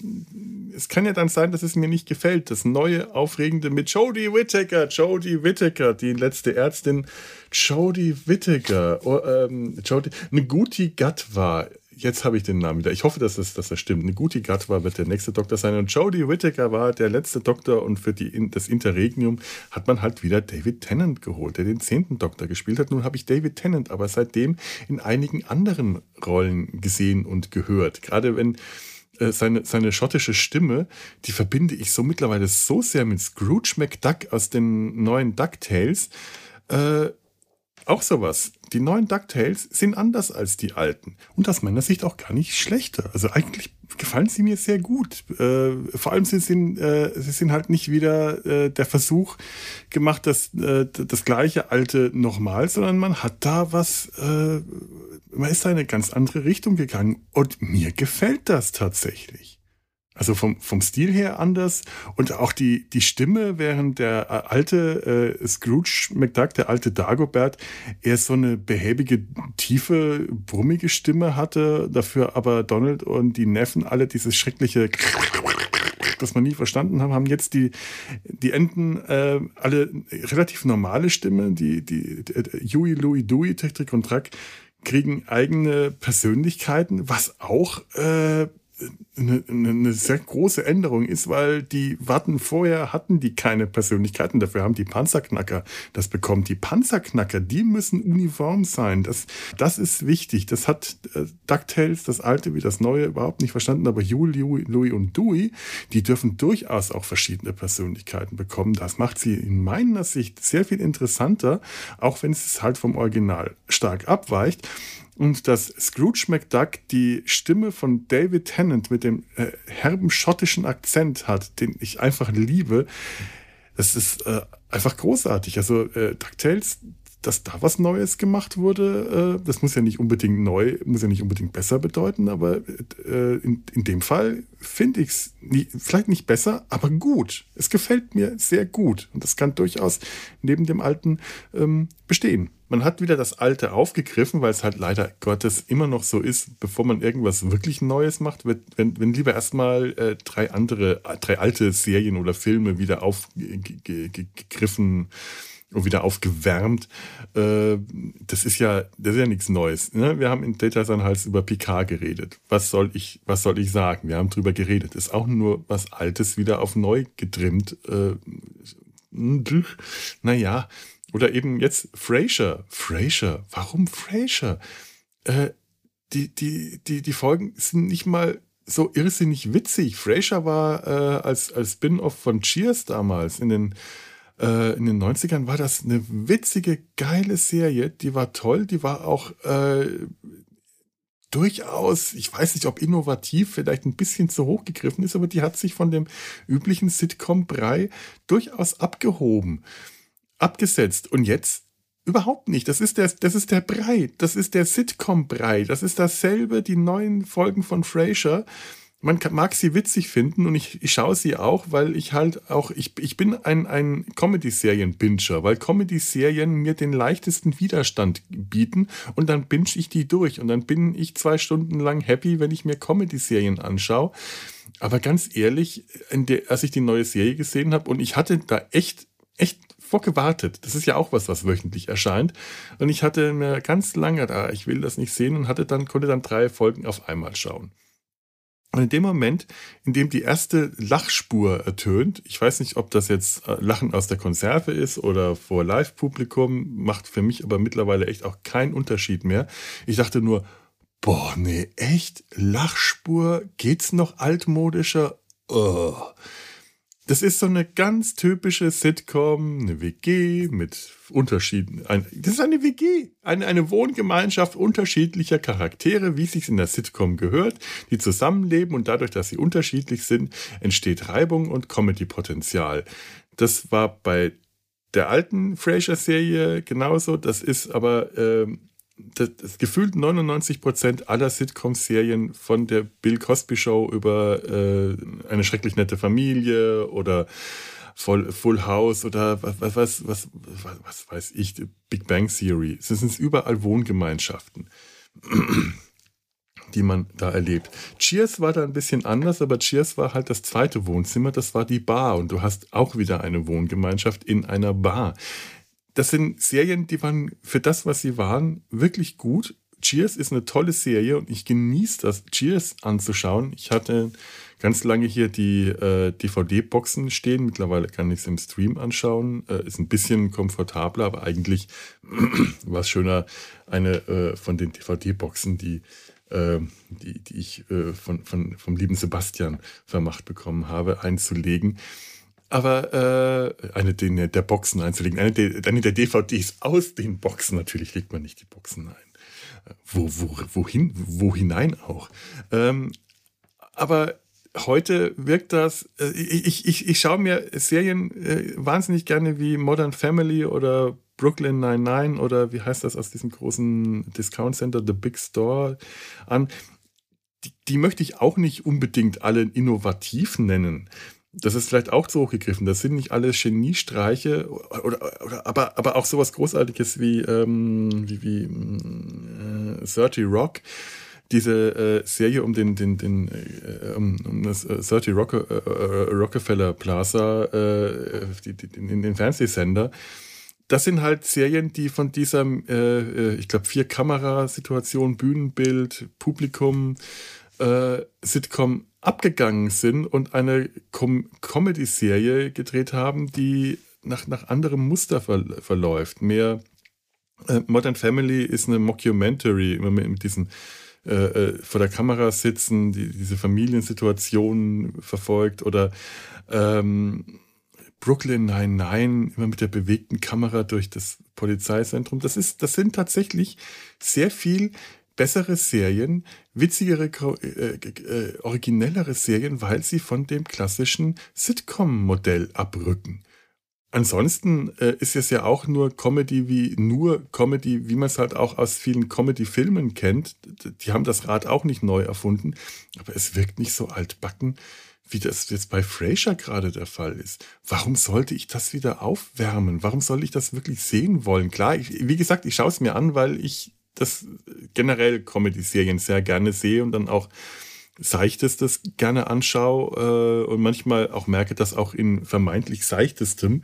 Es kann ja dann sein, dass es mir nicht gefällt. Das neue, Aufregende mit Jodie Whittaker. Jodie Whittaker, die letzte Ärztin. Jodie Whittaker. Oh, ähm, Jodie, Nguti Gatt war jetzt habe ich den Namen wieder. Ich hoffe, dass das, dass das stimmt. Eine gute Gatwa wird der nächste Doktor sein. Und Jodie Whittaker war der letzte Doktor und für die, das Interregnum hat man halt wieder David Tennant geholt, der den zehnten Doktor gespielt hat. Nun habe ich David Tennant aber seitdem in einigen anderen Rollen gesehen und gehört. Gerade wenn äh, seine, seine schottische Stimme, die verbinde ich so mittlerweile so sehr mit Scrooge McDuck aus den neuen DuckTales. Äh, auch sowas. Die neuen DuckTales sind anders als die alten. Und aus meiner Sicht auch gar nicht schlechter. Also eigentlich gefallen sie mir sehr gut. Äh, vor allem sie sind, äh, sie sind halt nicht wieder äh, der Versuch gemacht, das, äh, das gleiche alte nochmal, sondern man hat da was, äh, man ist da in eine ganz andere Richtung gegangen. Und mir gefällt das tatsächlich. Also vom, vom Stil her anders. Und auch die, die Stimme, während der äh, alte äh, Scrooge McDuck, der alte Dagobert, eher so eine behäbige, tiefe, brummige Stimme hatte, dafür aber Donald und die Neffen alle dieses schreckliche [LAUGHS] das man nie verstanden haben, haben jetzt die, die Enten äh, alle relativ normale Stimmen, die, die, die Huey, Louie, Dewey, Trick und Track kriegen eigene Persönlichkeiten, was auch äh, eine, eine sehr große Änderung ist, weil die Watten vorher hatten die keine Persönlichkeiten, dafür haben die Panzerknacker das bekommen. Die Panzerknacker, die müssen uniform sein. Das, das ist wichtig. Das hat äh, DuckTales, das alte wie das neue, überhaupt nicht verstanden. Aber Julie, Louis und Dewey, die dürfen durchaus auch verschiedene Persönlichkeiten bekommen. Das macht sie in meiner Sicht sehr viel interessanter, auch wenn es halt vom Original stark abweicht und dass Scrooge McDuck die Stimme von David Tennant mit dem äh, herben schottischen Akzent hat, den ich einfach liebe. Das ist äh, einfach großartig. Also äh, DuckTales, dass da was Neues gemacht wurde, äh, das muss ja nicht unbedingt neu, muss ja nicht unbedingt besser bedeuten, aber äh, in, in dem Fall finde ich es vielleicht nicht besser, aber gut. Es gefällt mir sehr gut und das kann durchaus neben dem Alten ähm, bestehen man hat wieder das Alte aufgegriffen, weil es halt leider Gottes immer noch so ist, bevor man irgendwas wirklich Neues macht, wird, wenn, wenn lieber erstmal äh, drei andere, drei alte Serien oder Filme wieder aufgegriffen und wieder aufgewärmt. Äh, das ist ja, das ist ja nichts Neues. Ne? Wir haben in Data Hals über Picard geredet. Was soll ich, was soll ich sagen? Wir haben drüber geredet. Ist auch nur was Altes wieder auf neu getrimmt. Äh, naja, oder eben jetzt Frasier. Frasier. Warum Frasier? Äh, die, die, die, die Folgen sind nicht mal so irrsinnig witzig. Frasier war äh, als, als Spin-off von Cheers damals in den, äh, in den 90ern war das eine witzige, geile Serie. Die war toll. Die war auch äh, durchaus, ich weiß nicht, ob innovativ, vielleicht ein bisschen zu hoch gegriffen ist, aber die hat sich von dem üblichen Sitcom-Brei durchaus abgehoben abgesetzt. Und jetzt überhaupt nicht. Das ist der, das ist der Brei. Das ist der Sitcom-Brei. Das ist dasselbe, die neuen Folgen von Frasier. Man mag sie witzig finden und ich, ich schaue sie auch, weil ich halt auch, ich, ich bin ein, ein Comedy-Serien-Binger, weil Comedy-Serien mir den leichtesten Widerstand bieten und dann binge ich die durch und dann bin ich zwei Stunden lang happy, wenn ich mir Comedy-Serien anschaue. aber ganz ehrlich, der, als ich die neue Serie gesehen habe und ich hatte da echt, echt vorgewartet. Das ist ja auch was, was wöchentlich erscheint. Und ich hatte mir ganz lange da, ich will das nicht sehen und hatte dann, konnte dann drei Folgen auf einmal schauen. Und in dem Moment, in dem die erste Lachspur ertönt, ich weiß nicht, ob das jetzt äh, Lachen aus der Konserve ist oder vor Live-Publikum, macht für mich aber mittlerweile echt auch keinen Unterschied mehr. Ich dachte nur, boah, nee, echt? Lachspur? Geht's noch altmodischer? Oh. Das ist so eine ganz typische Sitcom, eine WG mit Unterschieden. Ein, das ist eine WG, eine, eine Wohngemeinschaft unterschiedlicher Charaktere, wie es sich in der Sitcom gehört, die zusammenleben und dadurch, dass sie unterschiedlich sind, entsteht Reibung und Comedy-Potenzial. Das war bei der alten Frasier-Serie genauso. Das ist aber äh, das, das gefühlt 99 Prozent aller Sitcom-Serien von der Bill Cosby Show über äh, eine schrecklich nette Familie oder Full, Full House oder was, was, was, was, was weiß ich, Big Bang Theory. Es sind überall Wohngemeinschaften, die man da erlebt. Cheers war da ein bisschen anders, aber Cheers war halt das zweite Wohnzimmer, das war die Bar und du hast auch wieder eine Wohngemeinschaft in einer Bar das sind Serien, die waren für das, was sie waren, wirklich gut. Cheers ist eine tolle Serie und ich genieße das, Cheers anzuschauen. Ich hatte ganz lange hier die äh, DVD-Boxen stehen. Mittlerweile kann ich es im Stream anschauen. Äh, ist ein bisschen komfortabler, aber eigentlich [CLEARS THROAT] war es schöner, eine äh, von den DVD-Boxen, die, äh, die, die ich äh, von, von, vom lieben Sebastian vermacht bekommen habe, einzulegen aber äh, eine der, der Boxen einzulegen, eine der, eine der DVDs aus den Boxen. Natürlich legt man nicht die Boxen ein. Wo, wo, wohin, wo hinein auch. Ähm, aber heute wirkt das, äh, ich, ich, ich schaue mir Serien äh, wahnsinnig gerne wie Modern Family oder Brooklyn 99 oder wie heißt das aus diesem großen Discount Center, The Big Store an. Die, die möchte ich auch nicht unbedingt alle innovativ nennen das ist vielleicht auch zu hoch gegriffen. Das sind nicht alle Geniestreiche, oder, oder, aber, aber auch sowas Großartiges wie, ähm, wie, wie äh, 30 Rock. Diese äh, Serie um den, den, den äh, um das äh, 30 Rock, äh, äh, Rockefeller Plaza, äh, die, die, den, den Fernsehsender. Das sind halt Serien, die von dieser, ich glaube, vier Kamerasituation, Bühnenbild, Publikum, Sitcom abgegangen sind und eine Com Comedy-Serie gedreht haben, die nach, nach anderem Muster ver verläuft. Mehr äh, Modern Family ist eine Mockumentary, immer mit, diesen äh, äh, vor der Kamera sitzen, die, diese Familiensituationen verfolgt oder ähm, Brooklyn 99 immer mit der bewegten Kamera durch das Polizeizentrum. Das ist, das sind tatsächlich sehr viel bessere Serien, witzigere, äh, äh, originellere Serien, weil sie von dem klassischen Sitcom-Modell abrücken. Ansonsten äh, ist es ja auch nur Comedy wie nur Comedy, wie man es halt auch aus vielen Comedy-Filmen kennt. Die haben das Rad auch nicht neu erfunden, aber es wirkt nicht so altbacken, wie das jetzt bei Frasier gerade der Fall ist. Warum sollte ich das wieder aufwärmen? Warum soll ich das wirklich sehen wollen? Klar, ich, wie gesagt, ich schaue es mir an, weil ich das generell Comedy-Serien sehr gerne sehe und dann auch Seichtestes gerne anschaue äh, und manchmal auch merke, dass auch in vermeintlich Seichtestem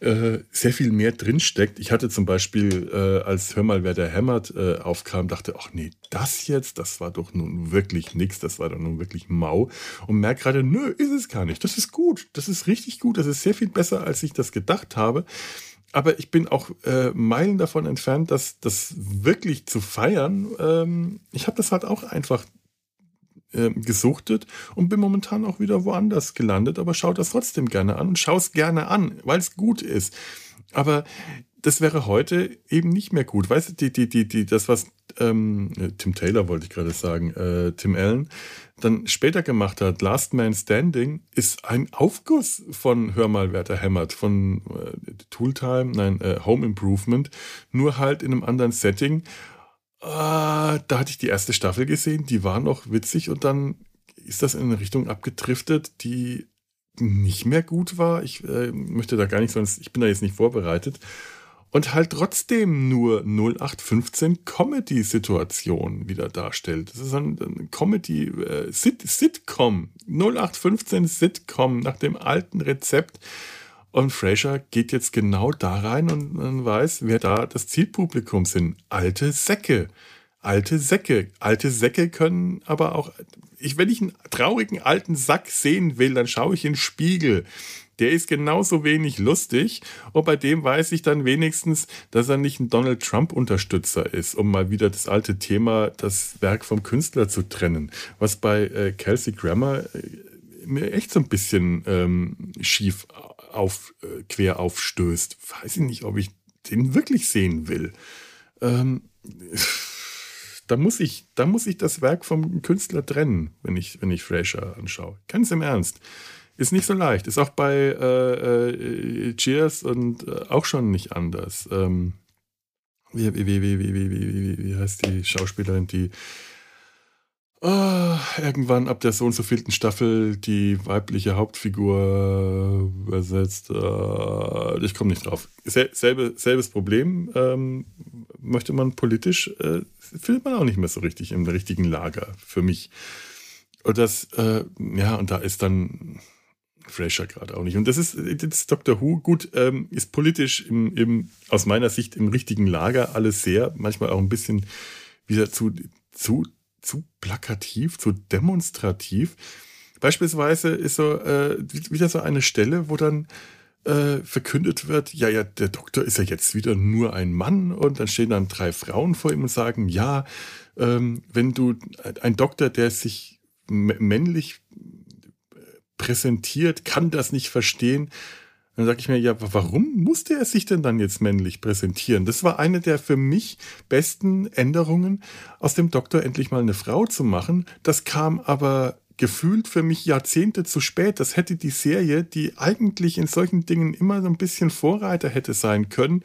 äh, sehr viel mehr drinsteckt. Ich hatte zum Beispiel, äh, als Hör mal, wer der hämmert äh, aufkam, dachte, ach nee, das jetzt, das war doch nun wirklich nichts, das war doch nun wirklich mau. Und merke gerade, nö, ist es gar nicht. Das ist gut, das ist richtig gut, das ist sehr viel besser, als ich das gedacht habe aber ich bin auch äh, Meilen davon entfernt, dass das wirklich zu feiern. Ähm, ich habe das halt auch einfach äh, gesuchtet und bin momentan auch wieder woanders gelandet, aber schau das trotzdem gerne an und schau es gerne an, weil es gut ist. Aber das wäre heute eben nicht mehr gut. Weißt du, die, die, die, die, das, was ähm, Tim Taylor wollte ich gerade sagen, äh, Tim Allen dann später gemacht hat, Last Man Standing, ist ein Aufguss von Hör mal, wer da hämmert, von äh, Tooltime, nein, äh, Home Improvement, nur halt in einem anderen Setting. Äh, da hatte ich die erste Staffel gesehen, die war noch witzig und dann ist das in eine Richtung abgedriftet, die nicht mehr gut war. Ich äh, möchte da gar nicht, sonst ich bin da jetzt nicht vorbereitet. Und halt trotzdem nur 0815 Comedy-Situation wieder darstellt. Das ist ein, Comedy, äh, Sit Sitcom, 0815 Sitcom nach dem alten Rezept. Und Fraser geht jetzt genau da rein und man weiß, wer da das Zielpublikum sind. Alte Säcke. Alte Säcke. Alte Säcke können aber auch, ich, wenn ich einen traurigen alten Sack sehen will, dann schaue ich in den Spiegel der ist genauso wenig lustig. Und bei dem weiß ich dann wenigstens, dass er nicht ein Donald Trump-Unterstützer ist, um mal wieder das alte Thema, das Werk vom Künstler zu trennen. Was bei äh, Kelsey Grammer äh, mir echt so ein bisschen ähm, schief auf, äh, quer aufstößt. Weiß ich nicht, ob ich den wirklich sehen will. Ähm, da muss ich, da muss ich das Werk vom Künstler trennen, wenn ich, wenn ich Fraser anschaue. Ganz im Ernst. Ist nicht so leicht. Ist auch bei äh, äh, Cheers und äh, auch schon nicht anders. Ähm, wie, wie, wie, wie, heißt die Schauspielerin, die oh, irgendwann ab der so und so vielten Staffel die weibliche Hauptfigur äh, übersetzt? Äh, ich komme nicht drauf. Selbe, selbes Problem. Ähm, möchte man politisch, äh, findet man auch nicht mehr so richtig im richtigen Lager für mich. Und das, ja, und da ist dann Fraser gerade auch nicht. Und das ist, das Doctor Who, gut, ähm, ist politisch im, im, aus meiner Sicht im richtigen Lager alles sehr, manchmal auch ein bisschen wieder zu, zu, zu plakativ, zu demonstrativ. Beispielsweise ist so äh, wieder so eine Stelle, wo dann äh, verkündet wird, ja, ja, der Doktor ist ja jetzt wieder nur ein Mann und dann stehen dann drei Frauen vor ihm und sagen, ja, ähm, wenn du ein Doktor, der sich männlich präsentiert, kann das nicht verstehen. Dann sage ich mir, ja, warum musste er sich denn dann jetzt männlich präsentieren? Das war eine der für mich besten Änderungen, aus dem Doktor endlich mal eine Frau zu machen. Das kam aber gefühlt für mich Jahrzehnte zu spät. Das hätte die Serie, die eigentlich in solchen Dingen immer so ein bisschen Vorreiter hätte sein können,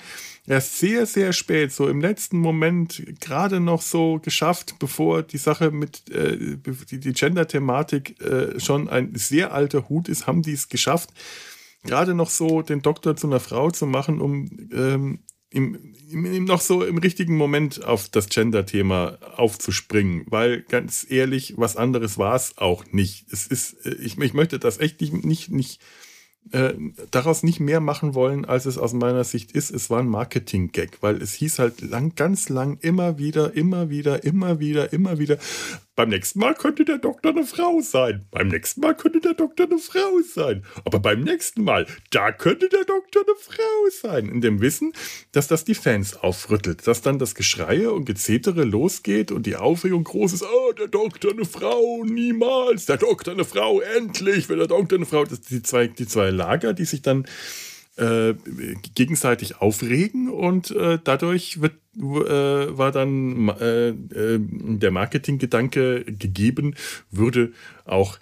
erst sehr, sehr spät, so im letzten Moment gerade noch so geschafft, bevor die Sache mit äh, die, Gender-Thematik äh, schon ein sehr alter Hut ist, haben die es geschafft, gerade noch so den Doktor zu einer Frau zu machen, um ähm, im, im, noch so im richtigen Moment auf das Gender-Thema aufzuspringen, weil ganz ehrlich, was anderes war es auch nicht. Es ist, äh, ich, ich möchte das echt nicht, nicht, nicht äh, daraus nicht mehr machen wollen, als es aus meiner Sicht ist. Es war ein Marketing-Gag, weil es hieß halt lang, ganz lang immer wieder, immer wieder, immer wieder, immer wieder, beim nächsten Mal könnte der Doktor eine Frau sein. Beim nächsten Mal könnte der Doktor eine Frau sein. Aber beim nächsten Mal, da könnte der Doktor eine Frau sein. In dem Wissen, dass das die Fans aufrüttelt. Dass dann das Geschreie und Gezetere losgeht und die Aufregung groß ist. Oh, der Doktor eine Frau, niemals. Der Doktor eine Frau, endlich will der Doktor eine Frau. Das die zwei, die zwei Lager, die sich dann äh, gegenseitig aufregen und äh, dadurch wird, äh, war dann äh, äh, der Marketinggedanke gegeben, würde auch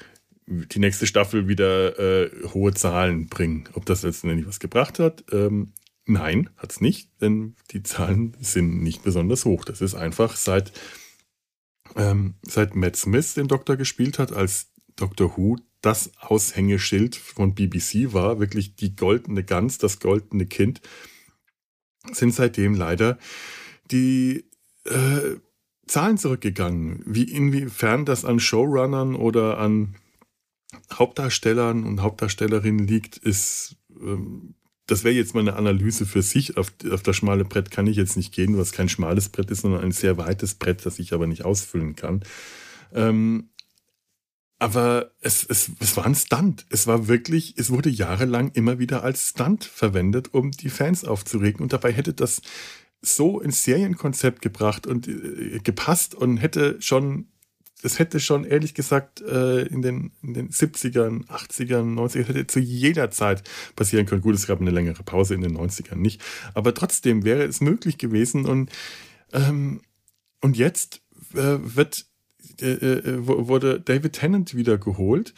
die nächste Staffel wieder hohe Zahlen bringen. Ob das letztendlich was gebracht hat? Ähm, nein, hat es nicht, denn die Zahlen sind nicht besonders hoch. Das ist einfach seit, ähm, seit Matt Smith den Doktor gespielt hat als Doctor Who das Aushängeschild von BBC war, wirklich die goldene Gans, das goldene Kind, sind seitdem leider die äh, Zahlen zurückgegangen. Wie inwiefern das an Showrunnern oder an Hauptdarstellern und Hauptdarstellerinnen liegt, ist ähm, das wäre jetzt mal eine Analyse für sich. Auf, auf, das schmale Brett kann ich jetzt nicht gehen, was kein schmales Brett ist, sondern ein sehr weites Brett, das ich aber nicht ausfüllen kann. Ähm, aber es, es, es war ein Stunt. Es war wirklich, es wurde jahrelang immer wieder als Stunt verwendet, um die Fans aufzuregen. Und dabei hätte das so ins Serienkonzept gebracht und äh, gepasst und hätte schon, das hätte schon ehrlich gesagt äh, in, den, in den 70ern, 80ern, 90ern, hätte zu jeder Zeit passieren können. Gut, es gab eine längere Pause in den 90ern nicht. Aber trotzdem wäre es möglich gewesen. Und, ähm, und jetzt äh, wird äh, äh wurde David Tennant wieder geholt,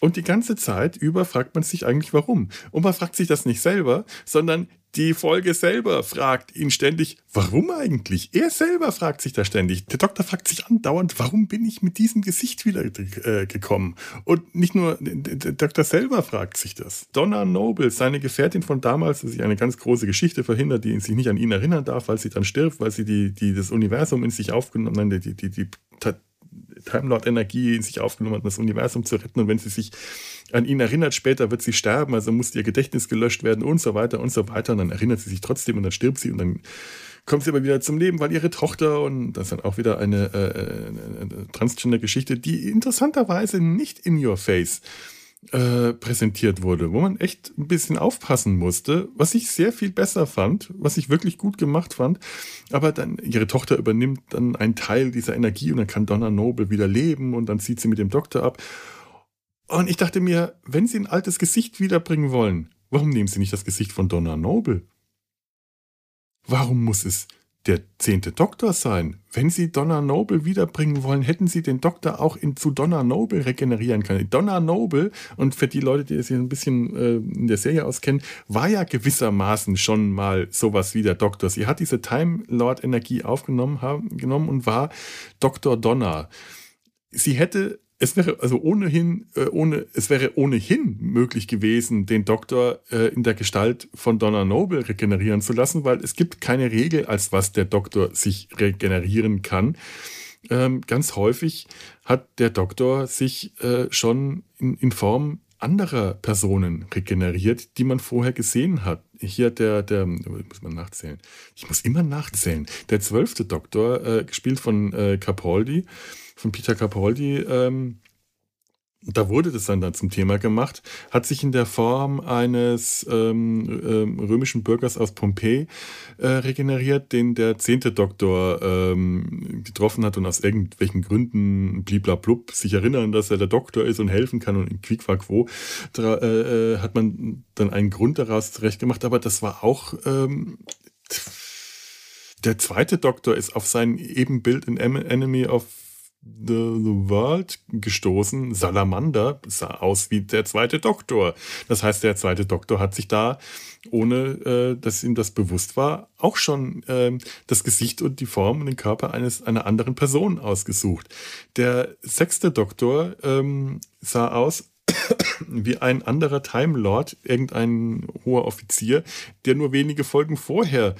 Und die ganze Zeit über fragt man sich eigentlich, warum. Und man fragt sich das nicht selber, sondern die Folge selber fragt ihn ständig, warum eigentlich? Er selber fragt sich da ständig. Der Doktor fragt sich andauernd, warum bin ich mit diesem Gesicht wieder äh, gekommen? Und nicht nur der Doktor selber fragt sich das. Donna Noble, seine Gefährtin von damals, die sich eine ganz große Geschichte verhindert, die sich nicht an ihn erinnern darf, weil sie dann stirbt, weil sie die, die das Universum in sich aufgenommen, die, die, die, die Time Lord Energie in sich aufgenommen hat, um das Universum zu retten. Und wenn sie sich an ihn erinnert, später wird sie sterben, also muss ihr Gedächtnis gelöscht werden und so weiter und so weiter. Und dann erinnert sie sich trotzdem und dann stirbt sie und dann kommt sie aber wieder zum Leben, weil ihre Tochter und das ist dann auch wieder eine, äh, eine Transgender-Geschichte, die interessanterweise nicht in your face äh, präsentiert wurde, wo man echt ein bisschen aufpassen musste, was ich sehr viel besser fand, was ich wirklich gut gemacht fand. Aber dann ihre Tochter übernimmt dann einen Teil dieser Energie und dann kann Donna Noble wieder leben und dann zieht sie mit dem Doktor ab. Und ich dachte mir, wenn sie ein altes Gesicht wiederbringen wollen, warum nehmen sie nicht das Gesicht von Donna Noble? Warum muss es der zehnte Doktor sein. Wenn Sie Donna Noble wiederbringen wollen, hätten Sie den Doktor auch in, zu Donna Noble regenerieren können. Donna Noble, und für die Leute, die sich ein bisschen äh, in der Serie auskennen, war ja gewissermaßen schon mal sowas wie der Doktor. Sie hat diese Time Lord Energie aufgenommen haben, genommen und war Dr. Donna. Sie hätte es wäre also ohnehin, äh, ohne, es wäre ohnehin möglich gewesen, den Doktor äh, in der Gestalt von Donna Noble regenerieren zu lassen, weil es gibt keine Regel, als was der Doktor sich regenerieren kann. Ähm, ganz häufig hat der Doktor sich äh, schon in, in Form anderer Personen regeneriert, die man vorher gesehen hat. Hier der, der, muss man nachzählen. Ich muss immer nachzählen. Der zwölfte Doktor, äh, gespielt von äh, Capaldi, von Peter Capaldi, ähm, da wurde das dann, dann zum Thema gemacht, hat sich in der Form eines ähm, ähm, römischen Bürgers aus Pompeji äh, regeneriert, den der zehnte Doktor ähm, getroffen hat und aus irgendwelchen Gründen bliblablub sich erinnern, dass er der Doktor ist und helfen kann und in Quiquaquo äh, äh, hat man dann einen Grund daraus zurechtgemacht, aber das war auch ähm, der zweite Doktor ist auf sein Ebenbild in Enemy of The, World gestoßen. Salamander sah aus wie der zweite Doktor. Das heißt, der zweite Doktor hat sich da, ohne äh, dass ihm das bewusst war, auch schon äh, das Gesicht und die Form und den Körper eines einer anderen Person ausgesucht. Der sechste Doktor ähm, sah aus wie ein anderer Time Lord, irgendein hoher Offizier, der nur wenige Folgen vorher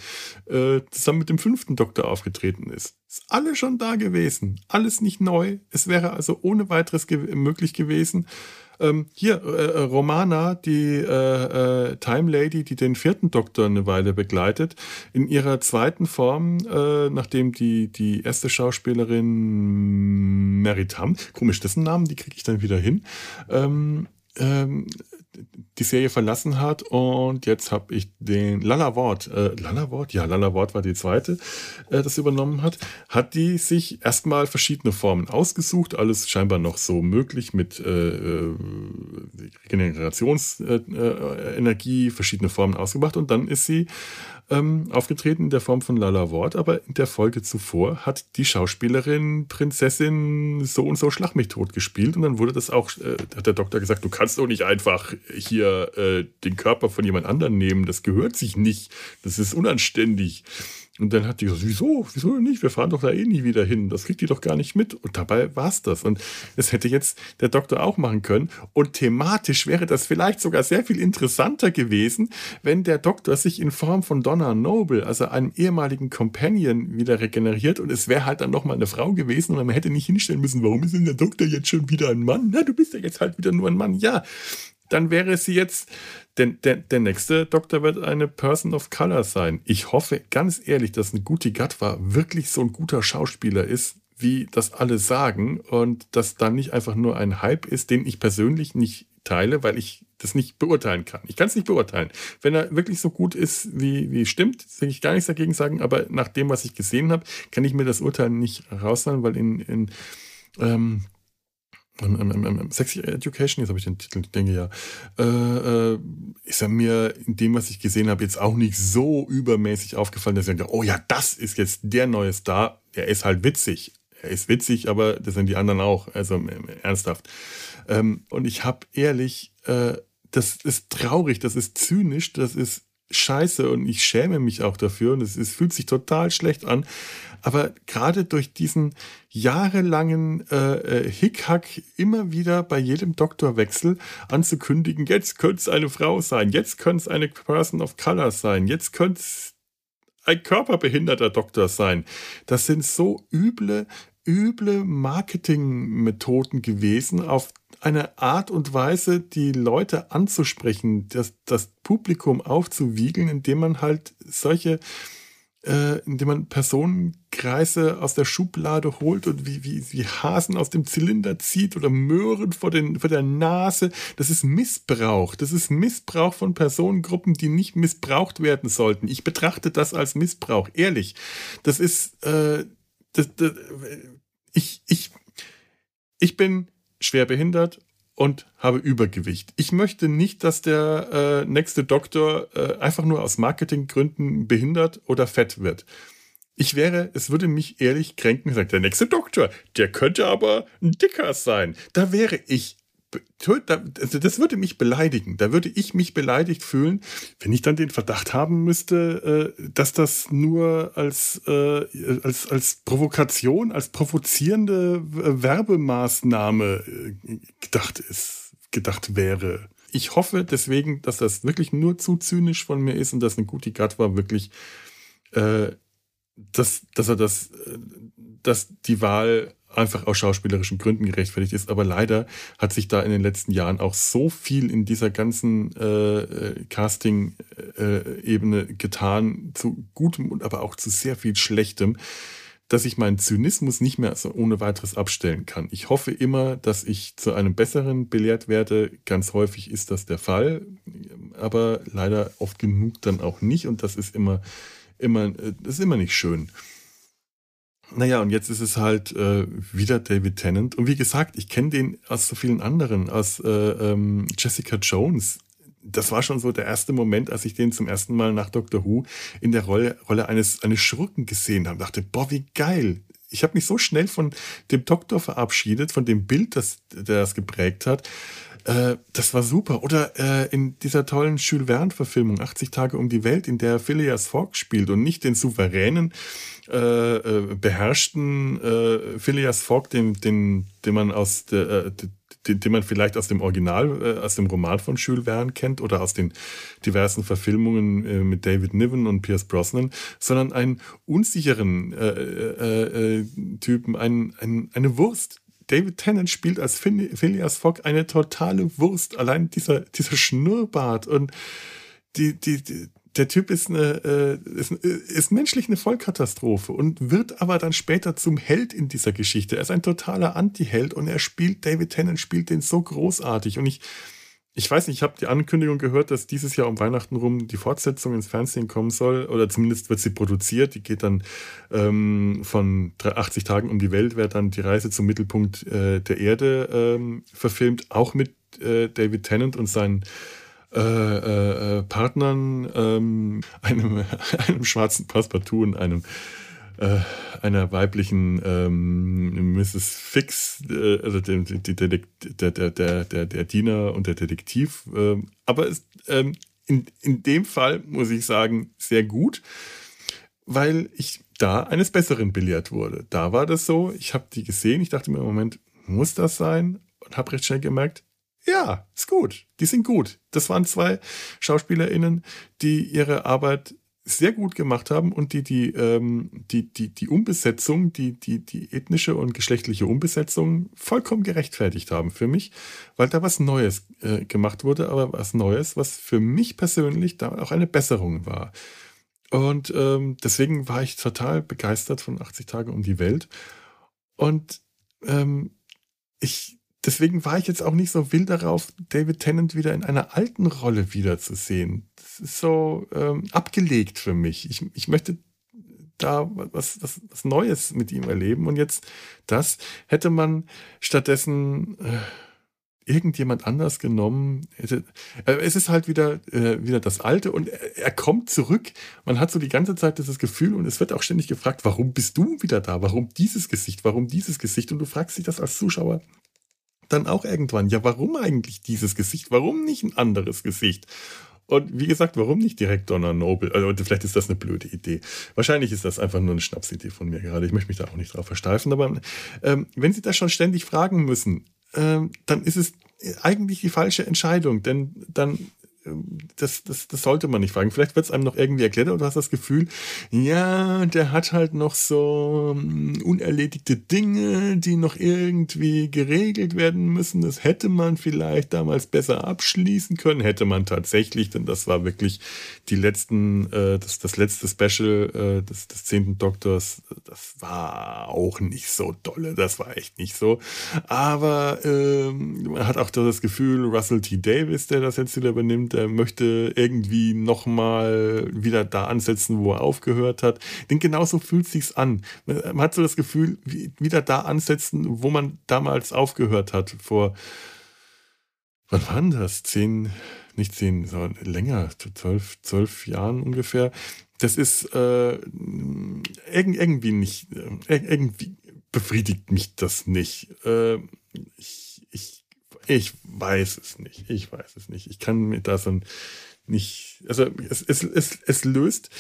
äh, zusammen mit dem fünften Doktor aufgetreten ist. Ist alles schon da gewesen, alles nicht neu. Es wäre also ohne weiteres ge möglich gewesen, ähm, hier, äh, äh, Romana, die äh, äh, Time Lady, die den vierten Doktor eine Weile begleitet, in ihrer zweiten Form, äh, nachdem die, die erste Schauspielerin Meritam, komisch, dessen Namen, die kriege ich dann wieder hin, ähm, ähm, die Serie verlassen hat und jetzt habe ich den Lala Ward, äh, Lala Ward, ja, Lala Ward war die zweite, äh, das übernommen hat, hat die sich erstmal verschiedene Formen ausgesucht, alles scheinbar noch so möglich mit äh, äh Regenerationsenergie, äh, verschiedene Formen ausgemacht und dann ist sie ähm, aufgetreten in der Form von Lala Ward, aber in der Folge zuvor hat die Schauspielerin Prinzessin so und so Schlag mich tot gespielt und dann wurde das auch, äh, hat der Doktor gesagt, du kannst doch nicht einfach hier äh, den Körper von jemand anderem nehmen, das gehört sich nicht, das ist unanständig. Und dann hat die gesagt, wieso? Wieso nicht? Wir fahren doch da eh nie wieder hin. Das kriegt die doch gar nicht mit. Und dabei war es das. Und das hätte jetzt der Doktor auch machen können. Und thematisch wäre das vielleicht sogar sehr viel interessanter gewesen, wenn der Doktor sich in Form von Donna Noble, also einem ehemaligen Companion, wieder regeneriert. Und es wäre halt dann nochmal eine Frau gewesen. Und man hätte nicht hinstellen müssen, warum ist denn der Doktor jetzt schon wieder ein Mann? Na, du bist ja jetzt halt wieder nur ein Mann. Ja, dann wäre sie jetzt denn der, der nächste Doktor wird eine Person of Color sein. Ich hoffe ganz ehrlich, dass ein Guti Gatwa wirklich so ein guter Schauspieler ist, wie das alle sagen und dass da nicht einfach nur ein Hype ist, den ich persönlich nicht teile, weil ich das nicht beurteilen kann. Ich kann es nicht beurteilen. Wenn er wirklich so gut ist, wie, wie stimmt, will ich gar nichts dagegen sagen, aber nach dem, was ich gesehen habe, kann ich mir das Urteil nicht rausnehmen, weil in, in ähm, im, im, im Sex Education, jetzt habe ich den Titel, ich denke ja, äh, äh, ist er mir in dem, was ich gesehen habe, jetzt auch nicht so übermäßig aufgefallen, dass ich denke, oh ja, das ist jetzt der neue Star, der ist halt witzig. er ist witzig, aber das sind die anderen auch, also ernsthaft. Ähm, und ich habe ehrlich, äh, das ist traurig, das ist zynisch, das ist scheiße und ich schäme mich auch dafür und es, es fühlt sich total schlecht an. Aber gerade durch diesen jahrelangen äh, äh, Hickhack immer wieder bei jedem Doktorwechsel anzukündigen, jetzt könnte es eine Frau sein, jetzt könnte es eine Person of Color sein, jetzt könnte es ein körperbehinderter Doktor sein. Das sind so üble, üble Marketingmethoden gewesen, auf eine Art und Weise, die Leute anzusprechen, das, das Publikum aufzuwiegeln, indem man halt solche, äh, indem man Personenkreise aus der Schublade holt und wie, wie, wie Hasen aus dem Zylinder zieht oder Möhren vor, den, vor der Nase. Das ist Missbrauch. Das ist Missbrauch von Personengruppen, die nicht missbraucht werden sollten. Ich betrachte das als Missbrauch, ehrlich. Das ist, äh, das, das, ich, ich, ich bin schwer behindert und habe Übergewicht. Ich möchte nicht, dass der äh, nächste Doktor äh, einfach nur aus Marketinggründen behindert oder fett wird. Ich wäre, es würde mich ehrlich kränken, sagt der nächste Doktor, der könnte aber ein Dicker sein. Da wäre ich also das würde mich beleidigen. Da würde ich mich beleidigt fühlen, wenn ich dann den Verdacht haben müsste, äh, dass das nur als, äh, als, als Provokation, als provozierende Werbemaßnahme äh, gedacht ist, gedacht wäre. Ich hoffe deswegen, dass das wirklich nur zu zynisch von mir ist und dass ein Gatt war wirklich, dass, dass er das, dass die Wahl einfach aus schauspielerischen Gründen gerechtfertigt ist. Aber leider hat sich da in den letzten Jahren auch so viel in dieser ganzen äh, äh Casting-Ebene getan, zu gutem und aber auch zu sehr viel Schlechtem, dass ich meinen Zynismus nicht mehr so ohne weiteres abstellen kann. Ich hoffe immer, dass ich zu einem besseren belehrt werde. Ganz häufig ist das der Fall, aber leider oft genug dann auch nicht. Und das ist immer, immer, äh, das ist immer nicht schön. Naja, und jetzt ist es halt äh, wieder David Tennant. Und wie gesagt, ich kenne den aus so vielen anderen, aus äh, ähm, Jessica Jones. Das war schon so der erste Moment, als ich den zum ersten Mal nach Doctor Who in der Rolle, Rolle eines, eines Schurken gesehen habe. dachte, boah, wie geil. Ich habe mich so schnell von dem Doktor verabschiedet, von dem Bild, das das geprägt hat. Äh, das war super. Oder äh, in dieser tollen Jules Verne-Verfilmung, 80 Tage um die Welt, in der Phileas Fogg spielt und nicht den souveränen, äh, äh, beherrschten äh, Phileas Fogg, den, den, den man aus der, den, den man vielleicht aus dem Original, äh, aus dem Roman von Jules Verne kennt oder aus den diversen Verfilmungen äh, mit David Niven und Pierce Brosnan, sondern einen unsicheren äh, Typen, ein, ein, eine Wurst, David Tennant spielt als Phileas Fogg eine totale Wurst. Allein dieser, dieser Schnurrbart und die, die, die der Typ ist, eine, äh, ist, ist menschlich eine Vollkatastrophe und wird aber dann später zum Held in dieser Geschichte. Er ist ein totaler Anti-Held und er spielt, David Tennant spielt den so großartig. Und ich, ich weiß nicht, ich habe die Ankündigung gehört, dass dieses Jahr um Weihnachten rum die Fortsetzung ins Fernsehen kommen soll. Oder zumindest wird sie produziert. Die geht dann ähm, von 80 Tagen um die Welt, wird dann die Reise zum Mittelpunkt äh, der Erde ähm, verfilmt, auch mit äh, David Tennant und seinen äh, äh, äh, Partnern, ähm, [LAUGHS] einem, einem schwarzen Passepartout und einem äh, einer weiblichen ähm, Mrs. Fix, äh, also dem, die, der, der, der, der, Diener und der Detektiv. Äh, aber es, ähm, in, in dem Fall muss ich sagen, sehr gut, weil ich da eines Besseren belehrt wurde. Da war das so, ich habe die gesehen, ich dachte mir im Moment, muss das sein? Und habe recht schnell gemerkt, ja, ist gut. Die sind gut. Das waren zwei SchauspielerInnen, die ihre Arbeit sehr gut gemacht haben und die die, ähm, die, die, die Umbesetzung, die, die, die ethnische und geschlechtliche Umbesetzung vollkommen gerechtfertigt haben für mich, weil da was Neues äh, gemacht wurde, aber was Neues, was für mich persönlich da auch eine Besserung war. Und ähm, deswegen war ich total begeistert von 80 Tage um die Welt. Und ähm, ich deswegen war ich jetzt auch nicht so wild darauf, David Tennant wieder in einer alten Rolle wiederzusehen. Das ist so ähm, abgelegt für mich. Ich, ich möchte da was, was, was Neues mit ihm erleben. Und jetzt das hätte man stattdessen, äh, irgendjemand anders genommen. Äh, es ist halt wieder, äh, wieder das Alte und er, er, kommt zurück. Man hat so die ganze Zeit dieses Gefühl und es wird auch ständig gefragt, warum bist du wieder da? Warum dieses Gesicht? Warum dieses Gesicht? Und du fragst dich das als Zuschauer dann auch irgendwann, ja, warum eigentlich dieses Gesicht? Warum nicht ein anderes Gesicht? Und wie gesagt, warum nicht direkt Donna Noble? Also vielleicht ist das eine blöde Idee. Wahrscheinlich ist das einfach nur eine Schnapsidee von mir gerade. Ich möchte mich da auch nicht drauf versteifen. Aber ähm, wenn Sie das schon ständig fragen müssen, ähm, dann ist es eigentlich die falsche Entscheidung. Denn dann das, das, das sollte man nicht fragen. Vielleicht wird es einem noch irgendwie erklärt, oder du hast das Gefühl, ja, der hat halt noch so hm, unerledigte Dinge, die noch irgendwie geregelt werden müssen. Das hätte man vielleicht damals besser abschließen können, hätte man tatsächlich, denn das war wirklich die letzten, äh, das, das letzte Special äh, des, des zehnten Doktors, das war auch nicht so dolle, das war echt nicht so. Aber äh, man hat auch das Gefühl, Russell T. Davis, der das jetzt wieder übernimmt, der möchte irgendwie nochmal wieder da ansetzen, wo er aufgehört hat. Denn genauso fühlt sich's an. Man hat so das Gefühl, wieder da ansetzen, wo man damals aufgehört hat. Vor, wann waren das? Zehn, nicht zehn, sondern länger, zwölf, zwölf Jahren ungefähr. Das ist äh, irgendwie nicht, äh, irgendwie befriedigt mich das nicht. Äh, ich, ich ich weiß es nicht. Ich weiß es nicht. Ich kann mir das so nicht. Also es, es, es, es löst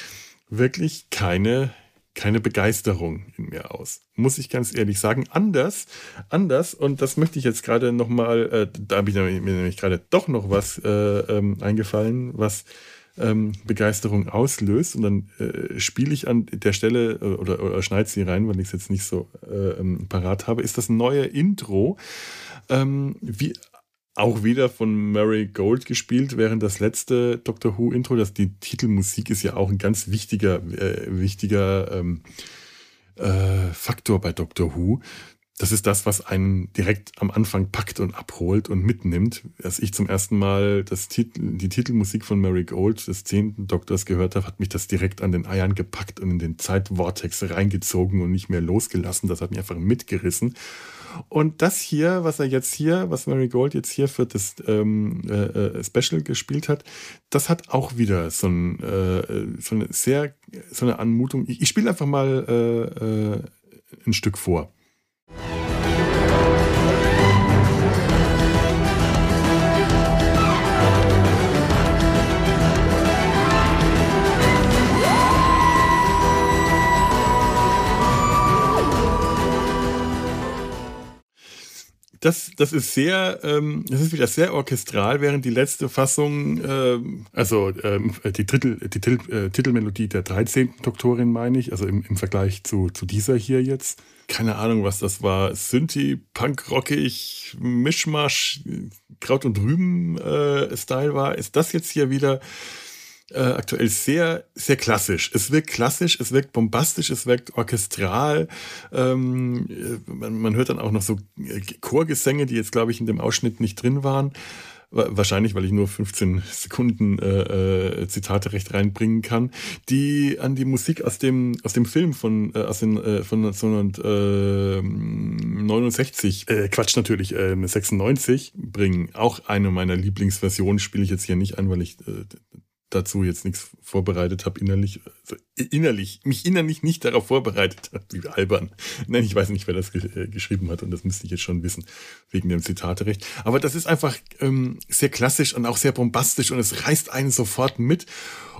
wirklich keine, keine Begeisterung in mir aus. Muss ich ganz ehrlich sagen. Anders, anders, und das möchte ich jetzt gerade nochmal, äh, da habe ich mir nämlich gerade doch noch was äh, ähm, eingefallen, was ähm, Begeisterung auslöst. Und dann äh, spiele ich an der Stelle äh, oder, oder schneide sie rein, weil ich es jetzt nicht so äh, ähm, parat habe, ist das neue Intro ähm, wie auch wieder von Mary Gold gespielt, während das letzte Doctor Who Intro, das die Titelmusik ist ja auch ein ganz wichtiger, äh, wichtiger ähm, äh, Faktor bei Doctor Who. Das ist das, was einen direkt am Anfang packt und abholt und mitnimmt. Als ich zum ersten Mal das Titel, die Titelmusik von Mary Gold des zehnten Doktors gehört habe, hat mich das direkt an den Eiern gepackt und in den Zeitvortex reingezogen und nicht mehr losgelassen. Das hat mich einfach mitgerissen. Und das hier, was er jetzt hier, was Mary Gold jetzt hier für das ähm, äh, äh, Special gespielt hat, das hat auch wieder so, ein, äh, so eine sehr, so eine Anmutung. Ich, ich spiele einfach mal äh, äh ein Stück vor. you das, das ist sehr, ähm, das ist wieder sehr orchestral, während die letzte Fassung, ähm, also ähm, die, Titel, die Titel, äh, Titelmelodie der 13. Doktorin meine ich, also im, im Vergleich zu, zu dieser hier jetzt. Keine Ahnung, was das war. Synthi, Punk, rockig, Mischmasch, Kraut und Rüben äh, war. Ist das jetzt hier wieder äh, aktuell sehr, sehr klassisch. Es wirkt klassisch, es wirkt bombastisch, es wirkt orchestral. Ähm, äh, man, man, hört dann auch noch so äh, Chorgesänge, die jetzt, glaube ich, in dem Ausschnitt nicht drin waren. Wahrscheinlich, weil ich nur 15 Sekunden äh, äh, Zitate recht reinbringen kann, die an die Musik aus dem aus dem Film von äh, aus den äh, von 1969 äh, Quatsch natürlich äh, 96 bringen. Auch eine meiner Lieblingsversionen spiele ich jetzt hier nicht an, weil ich äh, dazu jetzt nichts vorbereitet habe, innerlich, also innerlich, mich innerlich nicht darauf vorbereitet habe, wie albern. Nein, ich weiß nicht, wer das ge äh, geschrieben hat und das müsste ich jetzt schon wissen, wegen dem Zitaterecht. Aber das ist einfach ähm, sehr klassisch und auch sehr bombastisch und es reißt einen sofort mit.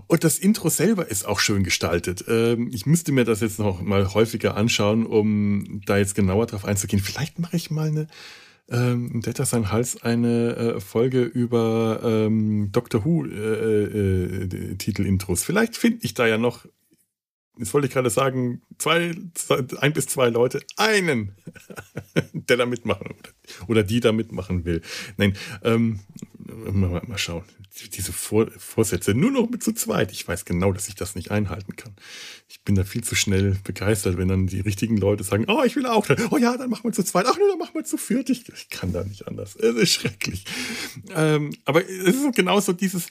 Und das Intro selber ist auch schön gestaltet. Ähm, ich müsste mir das jetzt noch mal häufiger anschauen, um da jetzt genauer drauf einzugehen. Vielleicht mache ich mal eine ähm, Data sein Hals eine äh, Folge über ähm, Doctor Who äh, äh, Titelintros. Vielleicht finde ich da ja noch, jetzt wollte ich gerade sagen, zwei, zwei, ein bis zwei Leute, einen, [LAUGHS] der da mitmachen oder, die da mitmachen will. Nein, ähm, mal, mal schauen diese Vor Vorsätze nur noch mit zu zweit. Ich weiß genau, dass ich das nicht einhalten kann. Ich bin da viel zu schnell begeistert, wenn dann die richtigen Leute sagen, oh, ich will auch. Oh ja, dann machen wir zu zweit. Ach nee, dann machen wir zu viert. Ich, ich kann da nicht anders. Es ist schrecklich. Ähm, aber es ist genauso dieses,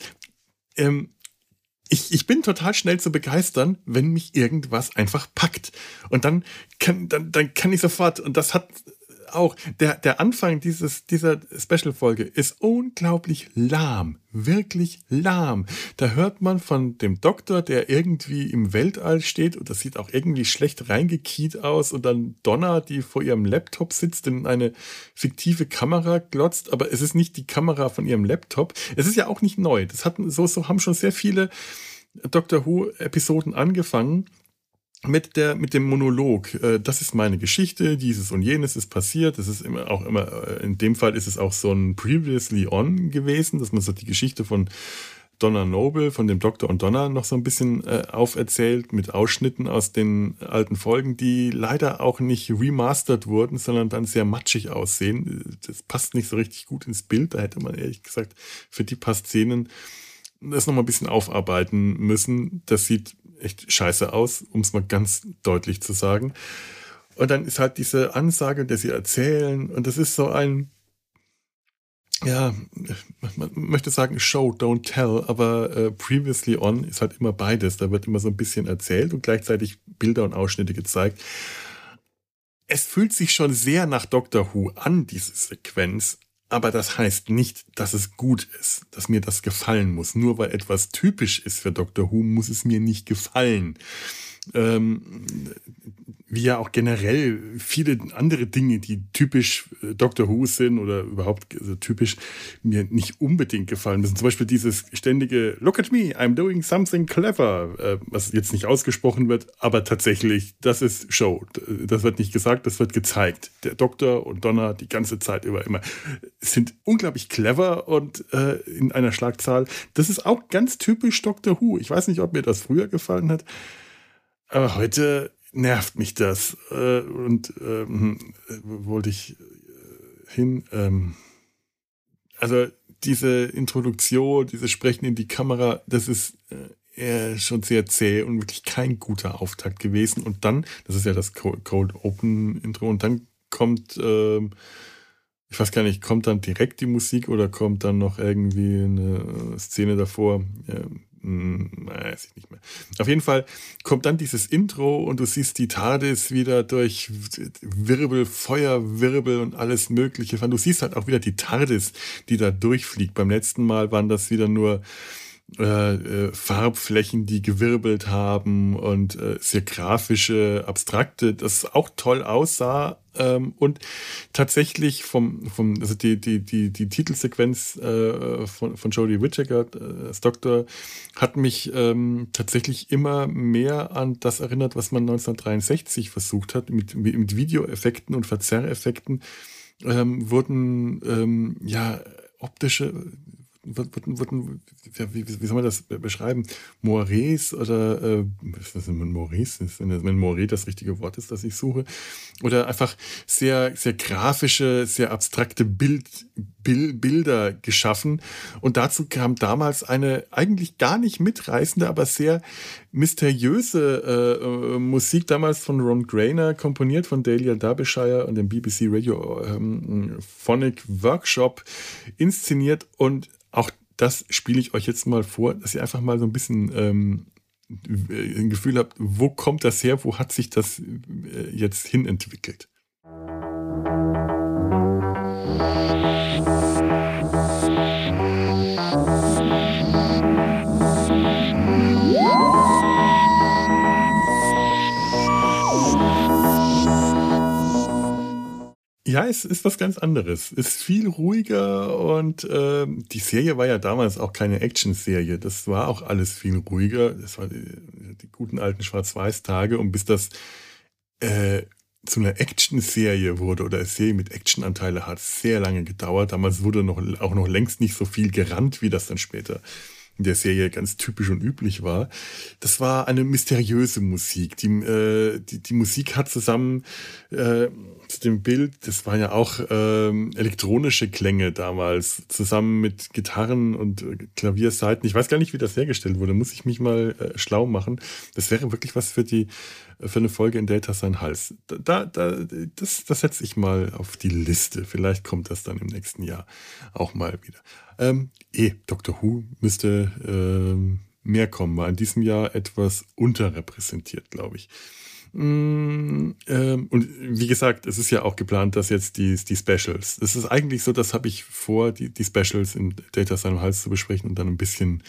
ähm, ich, ich bin total schnell zu begeistern, wenn mich irgendwas einfach packt. Und dann kann, dann, dann kann ich sofort, und das hat auch der, der Anfang dieses, dieser Special-Folge ist unglaublich lahm. Wirklich lahm. Da hört man von dem Doktor, der irgendwie im Weltall steht und das sieht auch irgendwie schlecht reingekiet aus und dann Donna, die vor ihrem Laptop sitzt, in eine fiktive Kamera glotzt, aber es ist nicht die Kamera von ihrem Laptop. Es ist ja auch nicht neu. Das hatten, so, so haben schon sehr viele Doctor Who-Episoden angefangen mit der mit dem Monolog. Äh, das ist meine Geschichte, dieses und jenes ist passiert. Das ist immer auch immer äh, in dem Fall ist es auch so ein previously on gewesen, dass man so die Geschichte von Donna Noble, von dem Doktor und Donna noch so ein bisschen äh, auferzählt mit Ausschnitten aus den alten Folgen, die leider auch nicht remastered wurden, sondern dann sehr matschig aussehen. Das passt nicht so richtig gut ins Bild. Da hätte man ehrlich gesagt für die paar Szenen das nochmal ein bisschen aufarbeiten müssen. Das sieht echt scheiße aus, um es mal ganz deutlich zu sagen. Und dann ist halt diese Ansage, der sie erzählen, und das ist so ein, ja, man möchte sagen Show, don't tell, aber äh, previously on ist halt immer beides. Da wird immer so ein bisschen erzählt und gleichzeitig Bilder und Ausschnitte gezeigt. Es fühlt sich schon sehr nach Doctor Who an, diese Sequenz, aber das heißt nicht, dass es gut ist, dass mir das gefallen muss. Nur weil etwas typisch ist für Dr. Who, muss es mir nicht gefallen. Ähm, wie ja auch generell viele andere Dinge, die typisch äh, Doctor Who sind oder überhaupt also typisch mir nicht unbedingt gefallen müssen. Zum Beispiel dieses ständige Look at me, I'm doing something clever, äh, was jetzt nicht ausgesprochen wird, aber tatsächlich, das ist Show. Das wird nicht gesagt, das wird gezeigt. Der Doktor und Donna die ganze Zeit über immer sind unglaublich clever und äh, in einer Schlagzahl. Das ist auch ganz typisch Doctor Who. Ich weiß nicht, ob mir das früher gefallen hat. Aber heute nervt mich das. Äh, und ähm, wollte ich äh, hin. Ähm, also diese Introduktion, dieses Sprechen in die Kamera, das ist äh, schon sehr zäh und wirklich kein guter Auftakt gewesen. Und dann, das ist ja das Cold Open Intro, und dann kommt, ähm, ich weiß gar nicht, kommt dann direkt die Musik oder kommt dann noch irgendwie eine Szene davor? Ähm, hm, weiß ich nicht mehr. Auf jeden Fall kommt dann dieses Intro und du siehst die TARDIS wieder durch Wirbel, Feuerwirbel und alles Mögliche. Du siehst halt auch wieder die TARDIS, die da durchfliegt. Beim letzten Mal waren das wieder nur äh, äh, Farbflächen, die gewirbelt haben und äh, sehr grafische, abstrakte, das auch toll aussah ähm, und tatsächlich vom, vom also die, die, die, die Titelsequenz äh, von, von Jodie Whittaker äh, als Doktor hat mich ähm, tatsächlich immer mehr an das erinnert, was man 1963 versucht hat, mit, mit Videoeffekten und Verzerreffekten ähm, wurden ähm, ja optische wurden, wurden, wie, wie, soll man das beschreiben? Moires oder äh, was ist denn Maurice? Wenn, wenn Moire das richtige Wort ist, das ich suche. Oder einfach sehr, sehr grafische, sehr abstrakte Bild, Bild, Bilder geschaffen. Und dazu kam damals eine eigentlich gar nicht mitreißende, aber sehr mysteriöse äh, äh Musik, damals von Ron Grainer, komponiert von Dahlia Derbyshire und dem BBC Radio ähm, Phonic Workshop, inszeniert und auch das spiele ich euch jetzt mal vor, dass ihr einfach mal so ein bisschen ähm, ein Gefühl habt, wo kommt das her, wo hat sich das äh, jetzt hin entwickelt. Ja, es ist was ganz anderes. Es ist viel ruhiger und äh, die Serie war ja damals auch keine Action-Serie. Das war auch alles viel ruhiger. Das war die, die guten alten Schwarz-Weiß-Tage. Und bis das äh, zu einer Action-Serie wurde oder eine Serie mit Action-Anteile hat, sehr lange gedauert. Damals wurde noch, auch noch längst nicht so viel gerannt, wie das dann später in der Serie ganz typisch und üblich war. Das war eine mysteriöse Musik. Die, äh, die, die Musik hat zusammen äh, zu dem Bild, das waren ja auch ähm, elektronische Klänge damals, zusammen mit Gitarren und Klavierseiten. Ich weiß gar nicht, wie das hergestellt wurde, muss ich mich mal äh, schlau machen. Das wäre wirklich was für die für eine Folge in Delta sein Hals. Da, da, das, das setze ich mal auf die Liste. Vielleicht kommt das dann im nächsten Jahr auch mal wieder. Ähm, eh, Doctor Who müsste ähm, mehr kommen, war in diesem Jahr etwas unterrepräsentiert, glaube ich. Mm, ähm, und wie gesagt, es ist ja auch geplant, dass jetzt die, die Specials. Es ist eigentlich so, das habe ich vor, die, die Specials in Data seinem Hals zu besprechen und dann ein bisschen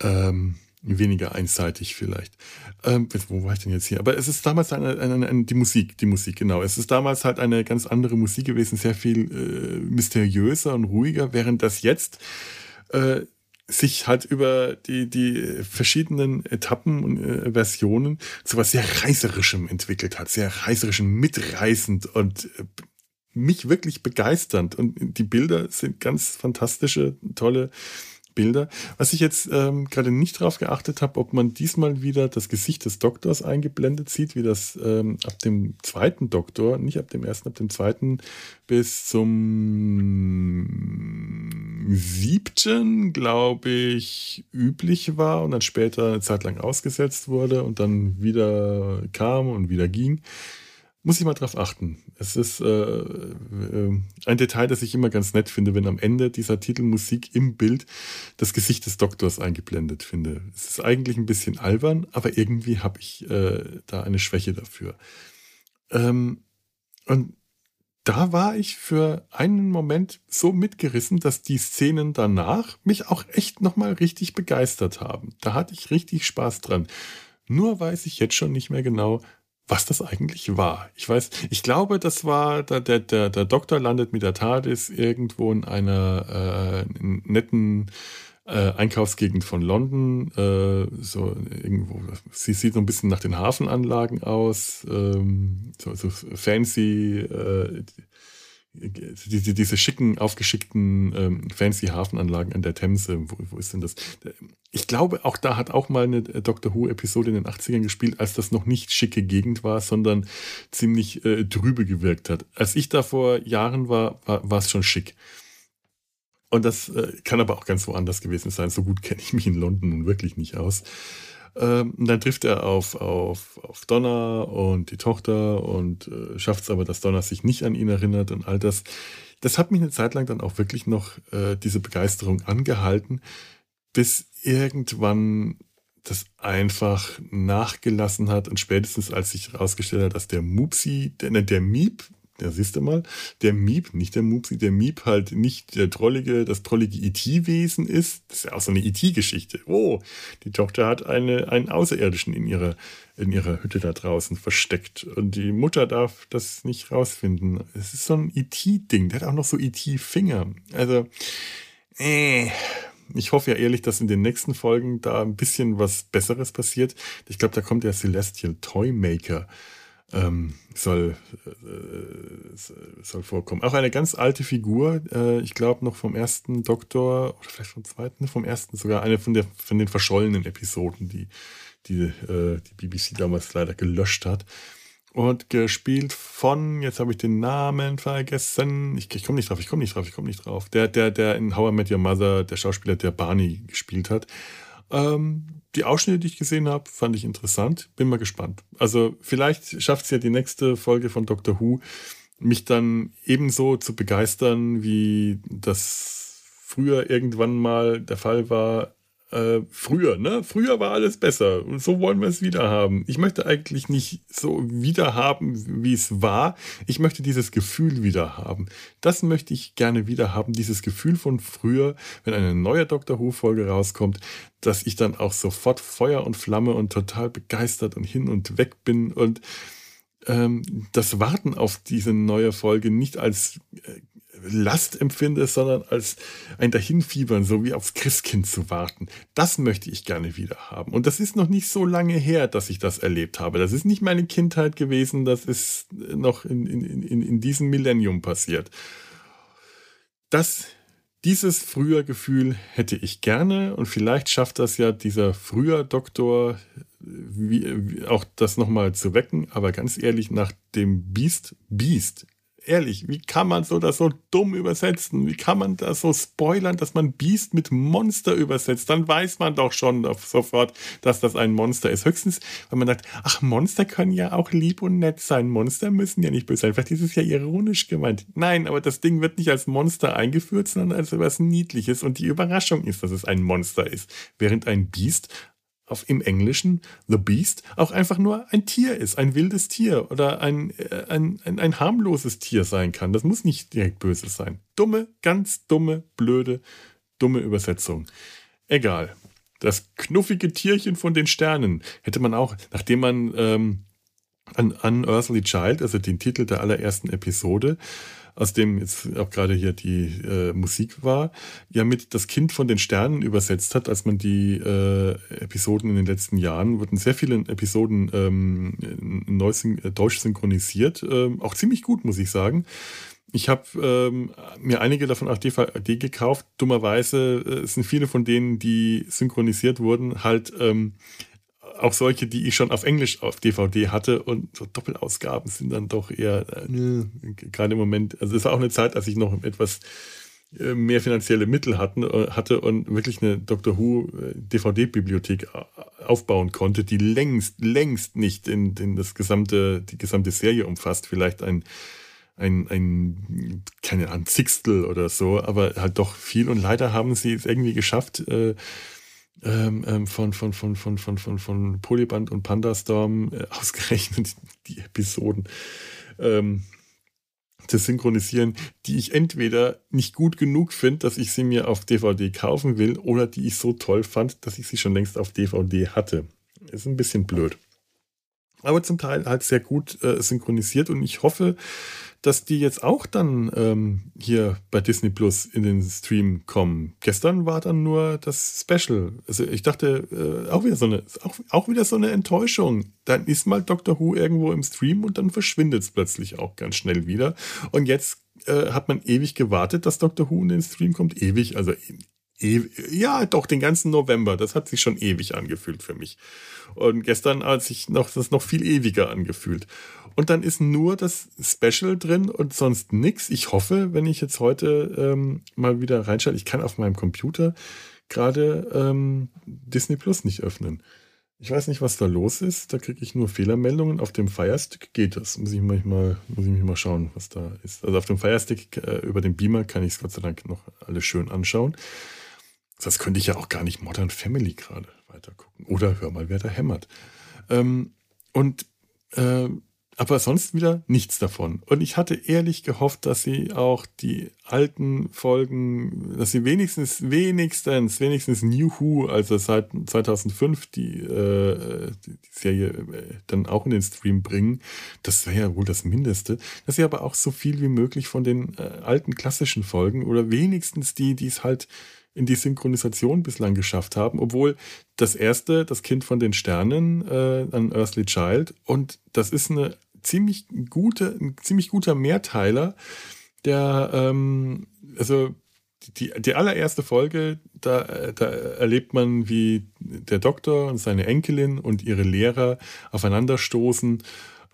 ähm, weniger einseitig vielleicht. Ähm, wo war ich denn jetzt hier? Aber es ist damals eine, eine, eine, die Musik, die Musik, genau. Es ist damals halt eine ganz andere Musik gewesen, sehr viel äh, mysteriöser und ruhiger, während das jetzt äh, sich halt über die, die verschiedenen Etappen und äh, Versionen zu was sehr Reißerischem entwickelt hat, sehr reißerischem, mitreißend und äh, mich wirklich begeisternd. Und die Bilder sind ganz fantastische, tolle Bilder. Was ich jetzt ähm, gerade nicht darauf geachtet habe, ob man diesmal wieder das Gesicht des Doktors eingeblendet sieht, wie das ähm, ab dem zweiten Doktor, nicht ab dem ersten, ab dem zweiten bis zum siebten, glaube ich, üblich war und dann später eine Zeit lang ausgesetzt wurde und dann wieder kam und wieder ging. Muss ich mal drauf achten. Es ist äh, äh, ein Detail, das ich immer ganz nett finde, wenn am Ende dieser Titelmusik im Bild das Gesicht des Doktors eingeblendet finde. Es ist eigentlich ein bisschen albern, aber irgendwie habe ich äh, da eine Schwäche dafür. Ähm, und da war ich für einen Moment so mitgerissen, dass die Szenen danach mich auch echt nochmal richtig begeistert haben. Da hatte ich richtig Spaß dran. Nur weiß ich jetzt schon nicht mehr genau, was das eigentlich war. Ich weiß, ich glaube, das war, der, der, der, Doktor landet mit der TARDIS irgendwo in einer äh, netten äh, Einkaufsgegend von London. Äh, so irgendwo, sie sieht so ein bisschen nach den Hafenanlagen aus, ähm, so, so fancy, äh, diese, diese schicken, aufgeschickten ähm, fancy Hafenanlagen an der Themse. Wo, wo, ist denn das? Ich glaube, auch da hat auch mal eine Doctor Who-Episode in den 80ern gespielt, als das noch nicht schicke Gegend war, sondern ziemlich äh, drübe gewirkt hat. Als ich da vor Jahren war, war, war es schon schick. Und das äh, kann aber auch ganz woanders gewesen sein. So gut kenne ich mich in London nun wirklich nicht aus. Ähm, dann trifft er auf, auf, auf Donna und die Tochter und äh, schafft es aber, dass Donna sich nicht an ihn erinnert und all das. Das hat mich eine Zeit lang dann auch wirklich noch äh, diese Begeisterung angehalten, bis irgendwann das einfach nachgelassen hat und spätestens als sich herausgestellt hat, dass der Mupsi, der, ne, der Miep, ja, siehst du mal, der Miep, nicht der Mupsi, der Miep halt nicht der trollige, das trollige IT-Wesen e ist. Das ist ja auch so eine IT-Geschichte. E oh, die Tochter hat eine, einen Außerirdischen in ihrer, in ihrer Hütte da draußen versteckt. Und die Mutter darf das nicht rausfinden. Es ist so ein IT-Ding. E der hat auch noch so IT-Finger. Also, äh, ich hoffe ja ehrlich, dass in den nächsten Folgen da ein bisschen was Besseres passiert. Ich glaube, da kommt der Celestial Toymaker ähm, soll, äh, soll vorkommen. Auch eine ganz alte Figur, äh, ich glaube noch vom ersten Doktor oder vielleicht vom zweiten, vom ersten sogar, eine von, der, von den verschollenen Episoden, die, die äh, die BBC damals leider gelöscht hat. Und gespielt von, jetzt habe ich den Namen vergessen. Ich, ich komme nicht drauf, ich komme nicht drauf, ich komme nicht drauf. Der, der, der in How I Met Your Mother, der Schauspieler, der Barney gespielt hat. Ähm, die Ausschnitte, die ich gesehen habe, fand ich interessant. Bin mal gespannt. Also vielleicht schafft es ja die nächste Folge von Doctor Who, mich dann ebenso zu begeistern, wie das früher irgendwann mal der Fall war, äh, früher, ne? Früher war alles besser und so wollen wir es wieder haben. Ich möchte eigentlich nicht so wieder haben, wie es war. Ich möchte dieses Gefühl wieder haben. Das möchte ich gerne wieder haben, dieses Gefühl von früher, wenn eine neue Dr. Who-Folge rauskommt, dass ich dann auch sofort Feuer und Flamme und total begeistert und hin und weg bin und ähm, das Warten auf diese neue Folge nicht als äh, Last empfinde, sondern als ein Dahinfiebern, so wie aufs Christkind zu warten. Das möchte ich gerne wieder haben. Und das ist noch nicht so lange her, dass ich das erlebt habe. Das ist nicht meine Kindheit gewesen, das ist noch in, in, in, in diesem Millennium passiert. Das, dieses früher Gefühl hätte ich gerne und vielleicht schafft das ja dieser früher Doktor wie, wie auch das nochmal zu wecken. Aber ganz ehrlich, nach dem Beast, Beast ehrlich, wie kann man so das so dumm übersetzen? Wie kann man das so spoilern, dass man Beast mit Monster übersetzt? Dann weiß man doch schon sofort, dass das ein Monster ist. Höchstens, wenn man sagt, ach, Monster können ja auch lieb und nett sein. Monster müssen ja nicht böse sein. Vielleicht ist es ja ironisch gemeint. Nein, aber das Ding wird nicht als Monster eingeführt, sondern als etwas Niedliches. Und die Überraschung ist, dass es ein Monster ist. Während ein Beast auf, im Englischen The Beast auch einfach nur ein Tier ist, ein wildes Tier oder ein, äh, ein, ein, ein harmloses Tier sein kann. Das muss nicht direkt böse sein. Dumme, ganz dumme, blöde, dumme Übersetzung. Egal. Das knuffige Tierchen von den Sternen hätte man auch, nachdem man ähm, an Unearthly Child, also den Titel der allerersten Episode, aus dem jetzt auch gerade hier die äh, Musik war, ja mit Das Kind von den Sternen übersetzt hat, als man die äh, Episoden in den letzten Jahren, wurden sehr viele Episoden ähm, neu syn äh, deutsch synchronisiert, äh, auch ziemlich gut, muss ich sagen. Ich habe ähm, mir einige davon auf DVD gekauft. Dummerweise äh, sind viele von denen, die synchronisiert wurden, halt ähm, auch solche, die ich schon auf Englisch auf DVD hatte und so Doppelausgaben sind dann doch eher, äh, gerade im Moment, also es war auch eine Zeit, als ich noch etwas äh, mehr finanzielle Mittel hatten, äh, hatte und wirklich eine Doctor Who äh, DVD-Bibliothek aufbauen konnte, die längst, längst nicht in, in das gesamte, die gesamte Serie umfasst. Vielleicht ein, ein, ein, keine Ahnung, Sixtel oder so, aber halt doch viel. Und leider haben sie es irgendwie geschafft, äh, ähm, ähm, von, von, von, von, von, von, von Polyband und Pandastorm äh, [LAUGHS] ausgerechnet die Episoden ähm, zu synchronisieren, die ich entweder nicht gut genug finde, dass ich sie mir auf DVD kaufen will, oder die ich so toll fand, dass ich sie schon längst auf DVD hatte. Ist ein bisschen blöd. Aber zum Teil halt sehr gut äh, synchronisiert und ich hoffe, dass die jetzt auch dann ähm, hier bei Disney Plus in den Stream kommen. Gestern war dann nur das Special. Also ich dachte, äh, auch wieder so eine, auch, auch wieder so eine Enttäuschung. Dann ist mal Doctor Who irgendwo im Stream und dann verschwindet es plötzlich auch ganz schnell wieder. Und jetzt äh, hat man ewig gewartet, dass Doctor Who in den Stream kommt. Ewig, also ja, doch, den ganzen November. Das hat sich schon ewig angefühlt für mich. Und gestern hat sich noch, das noch viel ewiger angefühlt. Und dann ist nur das Special drin und sonst nichts. Ich hoffe, wenn ich jetzt heute ähm, mal wieder reinschalte, ich kann auf meinem Computer gerade ähm, Disney Plus nicht öffnen. Ich weiß nicht, was da los ist. Da kriege ich nur Fehlermeldungen. Auf dem Firestick geht das. Muss ich, manchmal, muss ich mich mal schauen, was da ist. Also auf dem Firestick äh, über den Beamer kann ich es Gott sei Dank noch alles schön anschauen. Das könnte ich ja auch gar nicht Modern Family gerade weiter gucken. Oder hör mal, wer da hämmert. Ähm, und äh, aber sonst wieder nichts davon. Und ich hatte ehrlich gehofft, dass sie auch die alten Folgen, dass sie wenigstens, wenigstens, wenigstens New Who, also seit 2005 die, äh, die Serie äh, dann auch in den Stream bringen. Das wäre ja wohl das Mindeste. Dass sie aber auch so viel wie möglich von den äh, alten klassischen Folgen oder wenigstens die, die es halt in die Synchronisation bislang geschafft haben, obwohl das erste, das Kind von den Sternen, äh, an Earthly Child, und das ist eine ziemlich gute, ein ziemlich guter Mehrteiler, der, ähm, also die, die allererste Folge, da, da erlebt man, wie der Doktor und seine Enkelin und ihre Lehrer aufeinanderstoßen.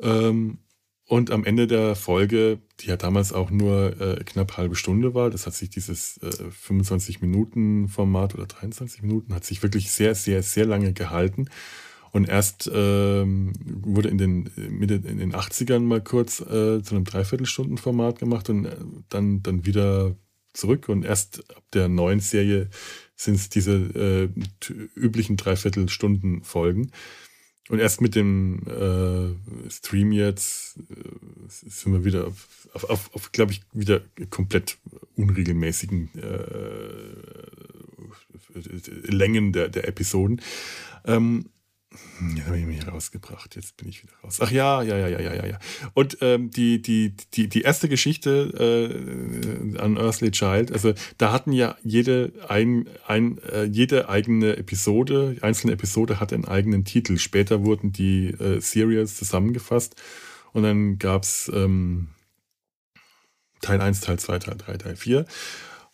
Ähm, und am Ende der Folge, die ja damals auch nur äh, knapp halbe Stunde war, das hat sich dieses äh, 25-Minuten-Format oder 23 Minuten, hat sich wirklich sehr, sehr, sehr lange gehalten. Und erst ähm, wurde in den, Mitte, in den 80ern mal kurz äh, zu einem Dreiviertelstunden-Format gemacht und äh, dann, dann wieder zurück. Und erst ab der neuen Serie sind es diese äh, üblichen Dreiviertelstunden-Folgen. Und erst mit dem äh, Stream jetzt äh, sind wir wieder auf, auf, auf, auf glaube ich, wieder komplett unregelmäßigen äh, Längen der, der Episoden. Ähm, Jetzt habe ich mich rausgebracht. Jetzt bin ich wieder raus. Ach ja, ja, ja, ja, ja, ja. Und ähm, die, die, die, die erste Geschichte äh, an Earthly Child, also da hatten ja jede, ein, ein, äh, jede eigene Episode, einzelne Episode hatte einen eigenen Titel. Später wurden die äh, Serials zusammengefasst und dann gab es ähm, Teil 1, Teil 2, Teil 3, Teil 4.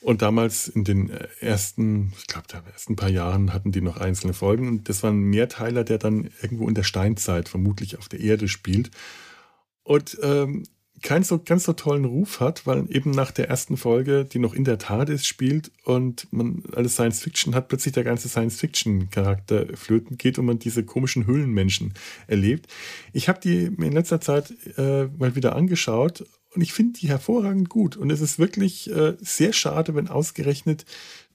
Und damals in den ersten, ich glaube, der ersten paar Jahren hatten die noch einzelne Folgen. Und das war ein Mehrteiler, der dann irgendwo in der Steinzeit vermutlich auf der Erde spielt. Und ähm, keinen so ganz so tollen Ruf hat, weil eben nach der ersten Folge, die noch in der TARDIS spielt und man alles Science Fiction hat, plötzlich der ganze Science Fiction Charakter flöten geht und man diese komischen Höhlenmenschen erlebt. Ich habe die mir in letzter Zeit äh, mal wieder angeschaut und ich finde die hervorragend gut. Und es ist wirklich äh, sehr schade, wenn ausgerechnet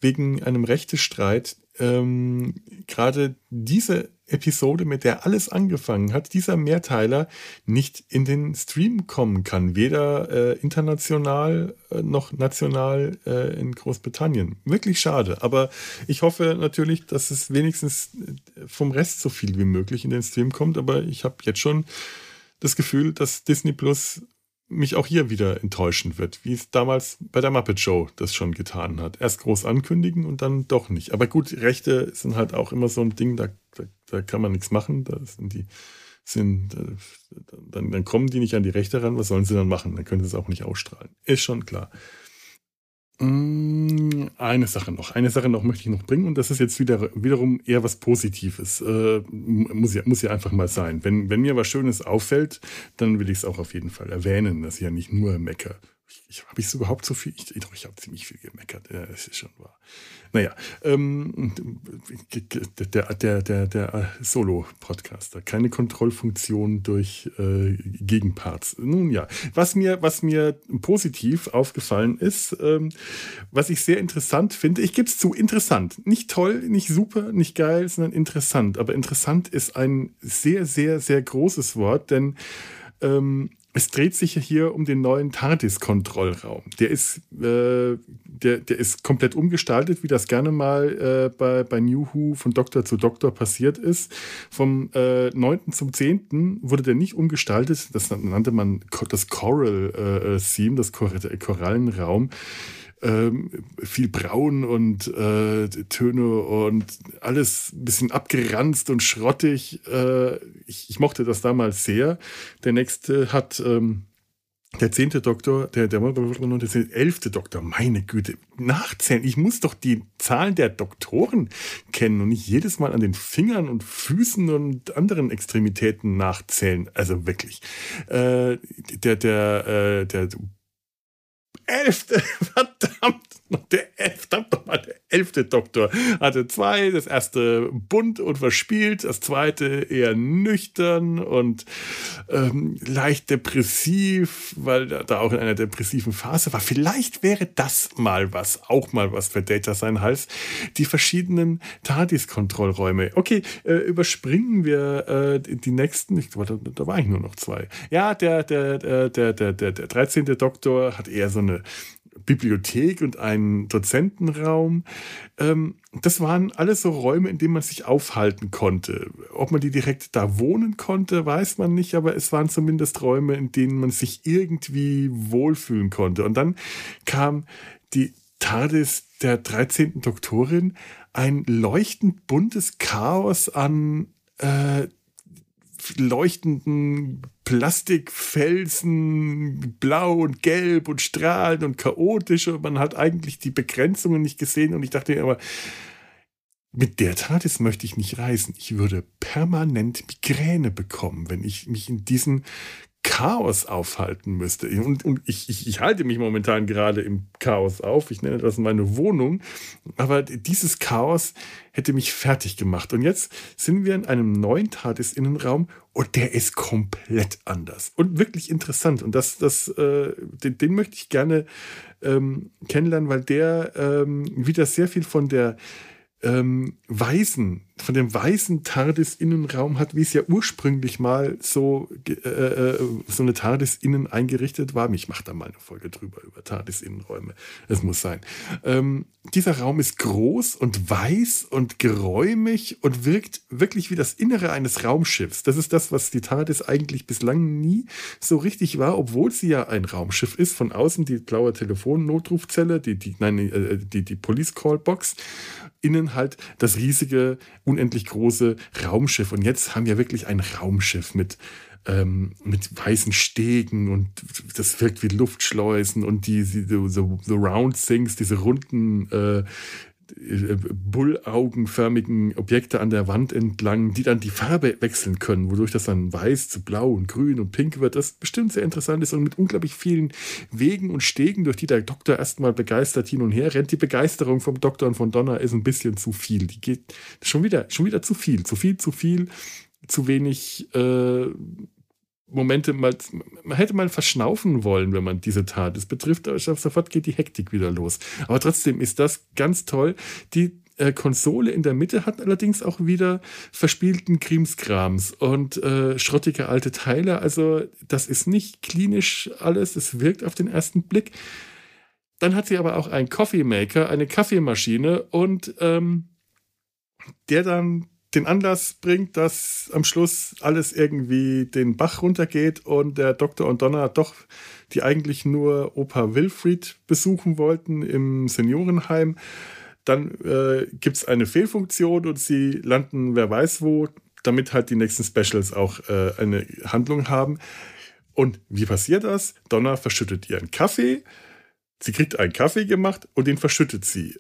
wegen einem Rechtestreit ähm, gerade diese Episode, mit der alles angefangen hat, dieser Mehrteiler nicht in den Stream kommen kann, weder äh, international äh, noch national äh, in Großbritannien. Wirklich schade, aber ich hoffe natürlich, dass es wenigstens äh, vom Rest so viel wie möglich in den Stream kommt, aber ich habe jetzt schon das Gefühl, dass Disney Plus mich auch hier wieder enttäuschen wird, wie es damals bei der Muppet Show das schon getan hat. Erst groß ankündigen und dann doch nicht. Aber gut, Rechte sind halt auch immer so ein Ding, da, da, da kann man nichts machen. Da sind die, sind, dann, dann kommen die nicht an die Rechte ran, was sollen sie dann machen? Dann können sie es auch nicht ausstrahlen. Ist schon klar. Mm, eine Sache noch, eine Sache noch möchte ich noch bringen und das ist jetzt wieder wiederum eher was Positives. Äh, muss, ja, muss ja einfach mal sein. Wenn, wenn mir was Schönes auffällt, dann will ich es auch auf jeden Fall erwähnen, dass ich ja nicht nur mecker. Ich, habe ich überhaupt so viel? Ich, ich habe ziemlich viel gemeckert. Ja, das ist schon wahr. Naja, ähm, der, der, der, der Solo-Podcaster, keine Kontrollfunktion durch äh, Gegenparts. Nun ja, was mir, was mir positiv aufgefallen ist, ähm, was ich sehr interessant finde, ich gebe es zu, interessant. Nicht toll, nicht super, nicht geil, sondern interessant. Aber interessant ist ein sehr, sehr, sehr großes Wort, denn ähm, es dreht sich hier um den neuen TARDIS-Kontrollraum. Der ist, äh, der, der ist komplett umgestaltet, wie das gerne mal äh, bei, bei New Who von Doktor zu Doktor passiert ist. Vom äh, 9. zum 10. wurde der nicht umgestaltet. Das nannte man das Coral-Theme, äh, das Korallenraum ähm, viel Braun und äh, Töne und alles ein bisschen abgeranzt und schrottig. Äh, ich, ich, mochte das damals sehr. Der nächste hat ähm, der zehnte Doktor, der, der, der elfte Doktor, meine Güte, nachzählen. Ich muss doch die Zahlen der Doktoren kennen und nicht jedes Mal an den Fingern und Füßen und anderen Extremitäten nachzählen. Also wirklich. Äh, der, der, äh, der elfte, [LAUGHS] verdammt, der elfte, verdammt nochmal, der elfte Doktor hatte zwei, das erste bunt und verspielt, das zweite eher nüchtern und ähm, leicht depressiv, weil da auch in einer depressiven Phase war. Vielleicht wäre das mal was, auch mal was für Data sein Hals, die verschiedenen TARDIS-Kontrollräume. Okay, äh, überspringen wir äh, die nächsten, ich glaube, da, da war ich nur noch zwei. Ja, der, der, der, der, der, der, der 13. Doktor hat eher so eine Bibliothek und einen Dozentenraum. Ähm, das waren alles so Räume, in denen man sich aufhalten konnte. Ob man die direkt da wohnen konnte, weiß man nicht, aber es waren zumindest Räume, in denen man sich irgendwie wohlfühlen konnte. Und dann kam die TARDIS der 13. Doktorin, ein leuchtend buntes Chaos an äh, leuchtenden Plastikfelsen, blau und gelb und strahlend und chaotisch und man hat eigentlich die Begrenzungen nicht gesehen und ich dachte mir aber, mit der TARDIS möchte ich nicht reisen. Ich würde permanent Migräne bekommen, wenn ich mich in diesen Chaos aufhalten müsste. Und, und ich, ich, ich, halte mich momentan gerade im Chaos auf. Ich nenne das meine Wohnung. Aber dieses Chaos hätte mich fertig gemacht. Und jetzt sind wir in einem neuen TARDIS-Innenraum und der ist komplett anders und wirklich interessant. Und das, das, äh, den, den möchte ich gerne ähm, kennenlernen, weil der ähm, wieder sehr viel von der ähm, weißen, von dem weißen TARDIS-Innenraum hat, wie es ja ursprünglich mal so, äh, äh, so eine TARDIS innen eingerichtet war. Ich mache da mal eine Folge drüber, über TARDIS-Innenräume. Es muss sein. Ähm, dieser Raum ist groß und weiß und geräumig und wirkt wirklich wie das Innere eines Raumschiffs. Das ist das, was die TARDIS eigentlich bislang nie so richtig war, obwohl sie ja ein Raumschiff ist. Von außen die blaue Telefonnotrufzelle, die, die, nein, äh, die, die Police Call Box innen halt das riesige, unendlich große Raumschiff. Und jetzt haben wir wirklich ein Raumschiff mit, ähm, mit weißen Stegen und das wirkt wie Luftschleusen und die, die so, so Round Things, diese runden äh, bullaugenförmigen Objekte an der Wand entlang, die dann die Farbe wechseln können, wodurch das dann weiß zu blau und grün und pink wird, das bestimmt sehr interessant ist und mit unglaublich vielen Wegen und Stegen, durch die der Doktor erstmal begeistert hin und her rennt. Die Begeisterung vom Doktor und von Donner ist ein bisschen zu viel. Die geht schon wieder, schon wieder zu viel, zu viel, zu viel, zu wenig äh, Momente mal, man hätte mal verschnaufen wollen, wenn man diese Tat. Das betrifft, sofort geht die Hektik wieder los. Aber trotzdem ist das ganz toll. Die äh, Konsole in der Mitte hat allerdings auch wieder verspielten Krimskrams und äh, schrottige alte Teile. Also das ist nicht klinisch alles. Es wirkt auf den ersten Blick. Dann hat sie aber auch einen Coffee Maker, eine Kaffeemaschine und ähm, der dann den Anlass bringt, dass am Schluss alles irgendwie den Bach runtergeht und der Doktor und Donna doch, die eigentlich nur Opa Wilfried besuchen wollten im Seniorenheim, dann äh, gibt es eine Fehlfunktion und sie landen wer weiß wo, damit halt die nächsten Specials auch äh, eine Handlung haben. Und wie passiert das? Donna verschüttet ihren Kaffee, sie kriegt einen Kaffee gemacht und den verschüttet sie.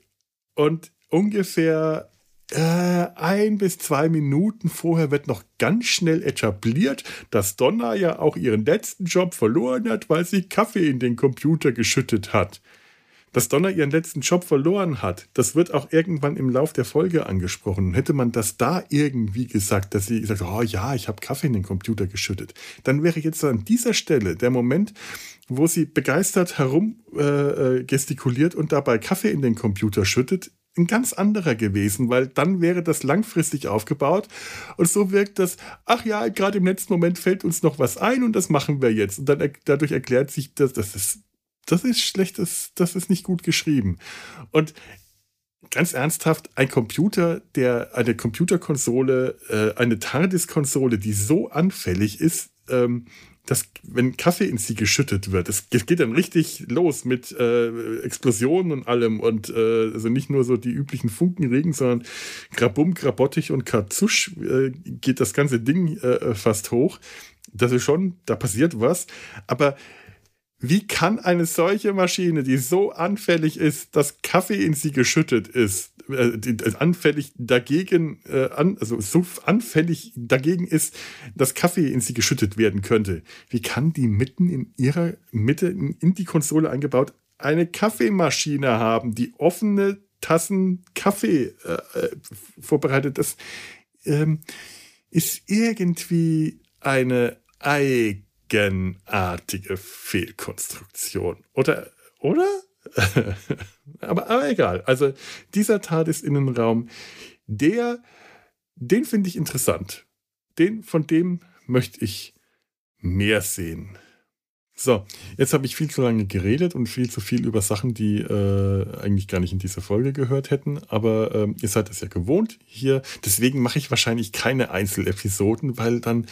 Und ungefähr äh, ein bis zwei Minuten vorher wird noch ganz schnell etabliert, dass Donna ja auch ihren letzten Job verloren hat, weil sie Kaffee in den Computer geschüttet hat dass Donna ihren letzten Job verloren hat, das wird auch irgendwann im Lauf der Folge angesprochen. Hätte man das da irgendwie gesagt, dass sie gesagt, oh ja, ich habe Kaffee in den Computer geschüttet, dann wäre jetzt an dieser Stelle der Moment, wo sie begeistert herum äh, äh und dabei Kaffee in den Computer schüttet, ein ganz anderer gewesen, weil dann wäre das langfristig aufgebaut und so wirkt das, ach ja, gerade im letzten Moment fällt uns noch was ein und das machen wir jetzt. Und dann dadurch erklärt sich, dass das ist das ist schlecht, das, das ist nicht gut geschrieben. Und ganz ernsthaft, ein Computer, der eine Computerkonsole, äh, eine TARDIS-Konsole, die so anfällig ist, ähm, dass wenn Kaffee in sie geschüttet wird, es geht dann richtig los mit äh, Explosionen und allem und äh, also nicht nur so die üblichen Funkenregen, sondern Grabum, Grabottich und Karzusch äh, geht das ganze Ding äh, fast hoch. Das ist schon, da passiert was, aber wie kann eine solche Maschine, die so anfällig ist, dass Kaffee in sie geschüttet ist, äh, anfällig dagegen, äh, an, also so anfällig dagegen ist, dass Kaffee in sie geschüttet werden könnte? Wie kann die mitten in ihrer Mitte in, die Konsole eingebaut eine Kaffeemaschine haben, die offene Tassen Kaffee äh, äh vorbereitet? Das ähm, ist irgendwie eine Ei eigenartige Fehlkonstruktion. Oder, oder? [LAUGHS] aber, aber egal. Also dieser TARDIS-Innenraum, der, den finde ich interessant. Den, von dem möchte ich mehr sehen. So, jetzt habe ich viel zu lange geredet und viel zu viel über Sachen, die äh, eigentlich gar nicht in dieser Folge gehört hätten. Aber ähm, ihr seid es ja gewohnt hier. Deswegen mache ich wahrscheinlich keine Einzelepisoden, weil dann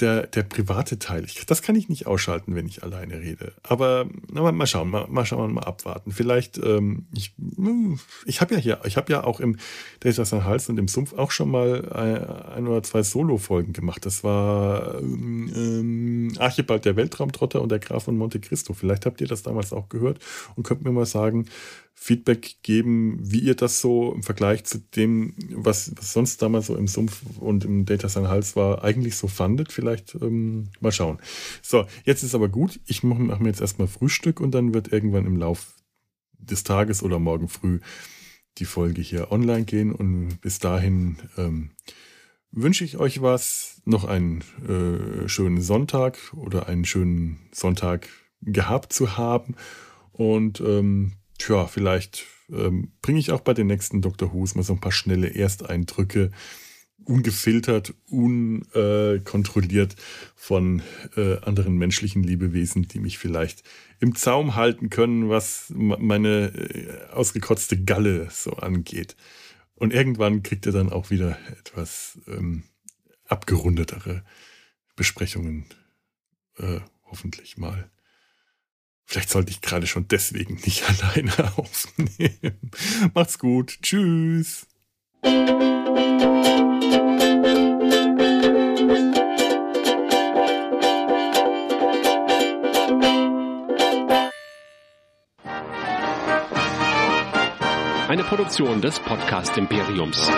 der, der private Teil. Ich, das kann ich nicht ausschalten, wenn ich alleine rede. Aber na, mal schauen, mal, mal schauen, mal abwarten. Vielleicht, ähm, ich, hm, ich habe ja hier, ich habe ja auch im Data San Hals und im Sumpf auch schon mal ein, ein oder zwei Solo-Folgen gemacht. Das war ähm, ähm, Archibald der Weltraumtrotter und der Graf von Monte Cristo. Vielleicht habt ihr das damals auch gehört und könnt mir mal sagen, Feedback geben, wie ihr das so im Vergleich zu dem, was, was sonst damals so im Sumpf und im Data Sun Hals war, eigentlich so fandet. Vielleicht ähm, mal schauen. So, jetzt ist aber gut. Ich mache mach mir jetzt erstmal Frühstück und dann wird irgendwann im Lauf des Tages oder morgen früh die Folge hier online gehen. Und bis dahin ähm, wünsche ich euch was. Noch einen äh, schönen Sonntag oder einen schönen Sonntag gehabt zu haben. Und ähm, tja, vielleicht ähm, bringe ich auch bei den nächsten Dr. Who's mal so ein paar schnelle Ersteindrücke, ungefiltert, unkontrolliert äh, von äh, anderen menschlichen Lebewesen, die mich vielleicht im Zaum halten können, was meine äh, ausgekotzte Galle so angeht. Und irgendwann kriegt er dann auch wieder etwas ähm, abgerundetere Besprechungen, äh, hoffentlich mal. Vielleicht sollte ich gerade schon deswegen nicht [LAUGHS] alleine aufnehmen. Macht's gut. Tschüss.
Eine Produktion des Podcast Imperiums.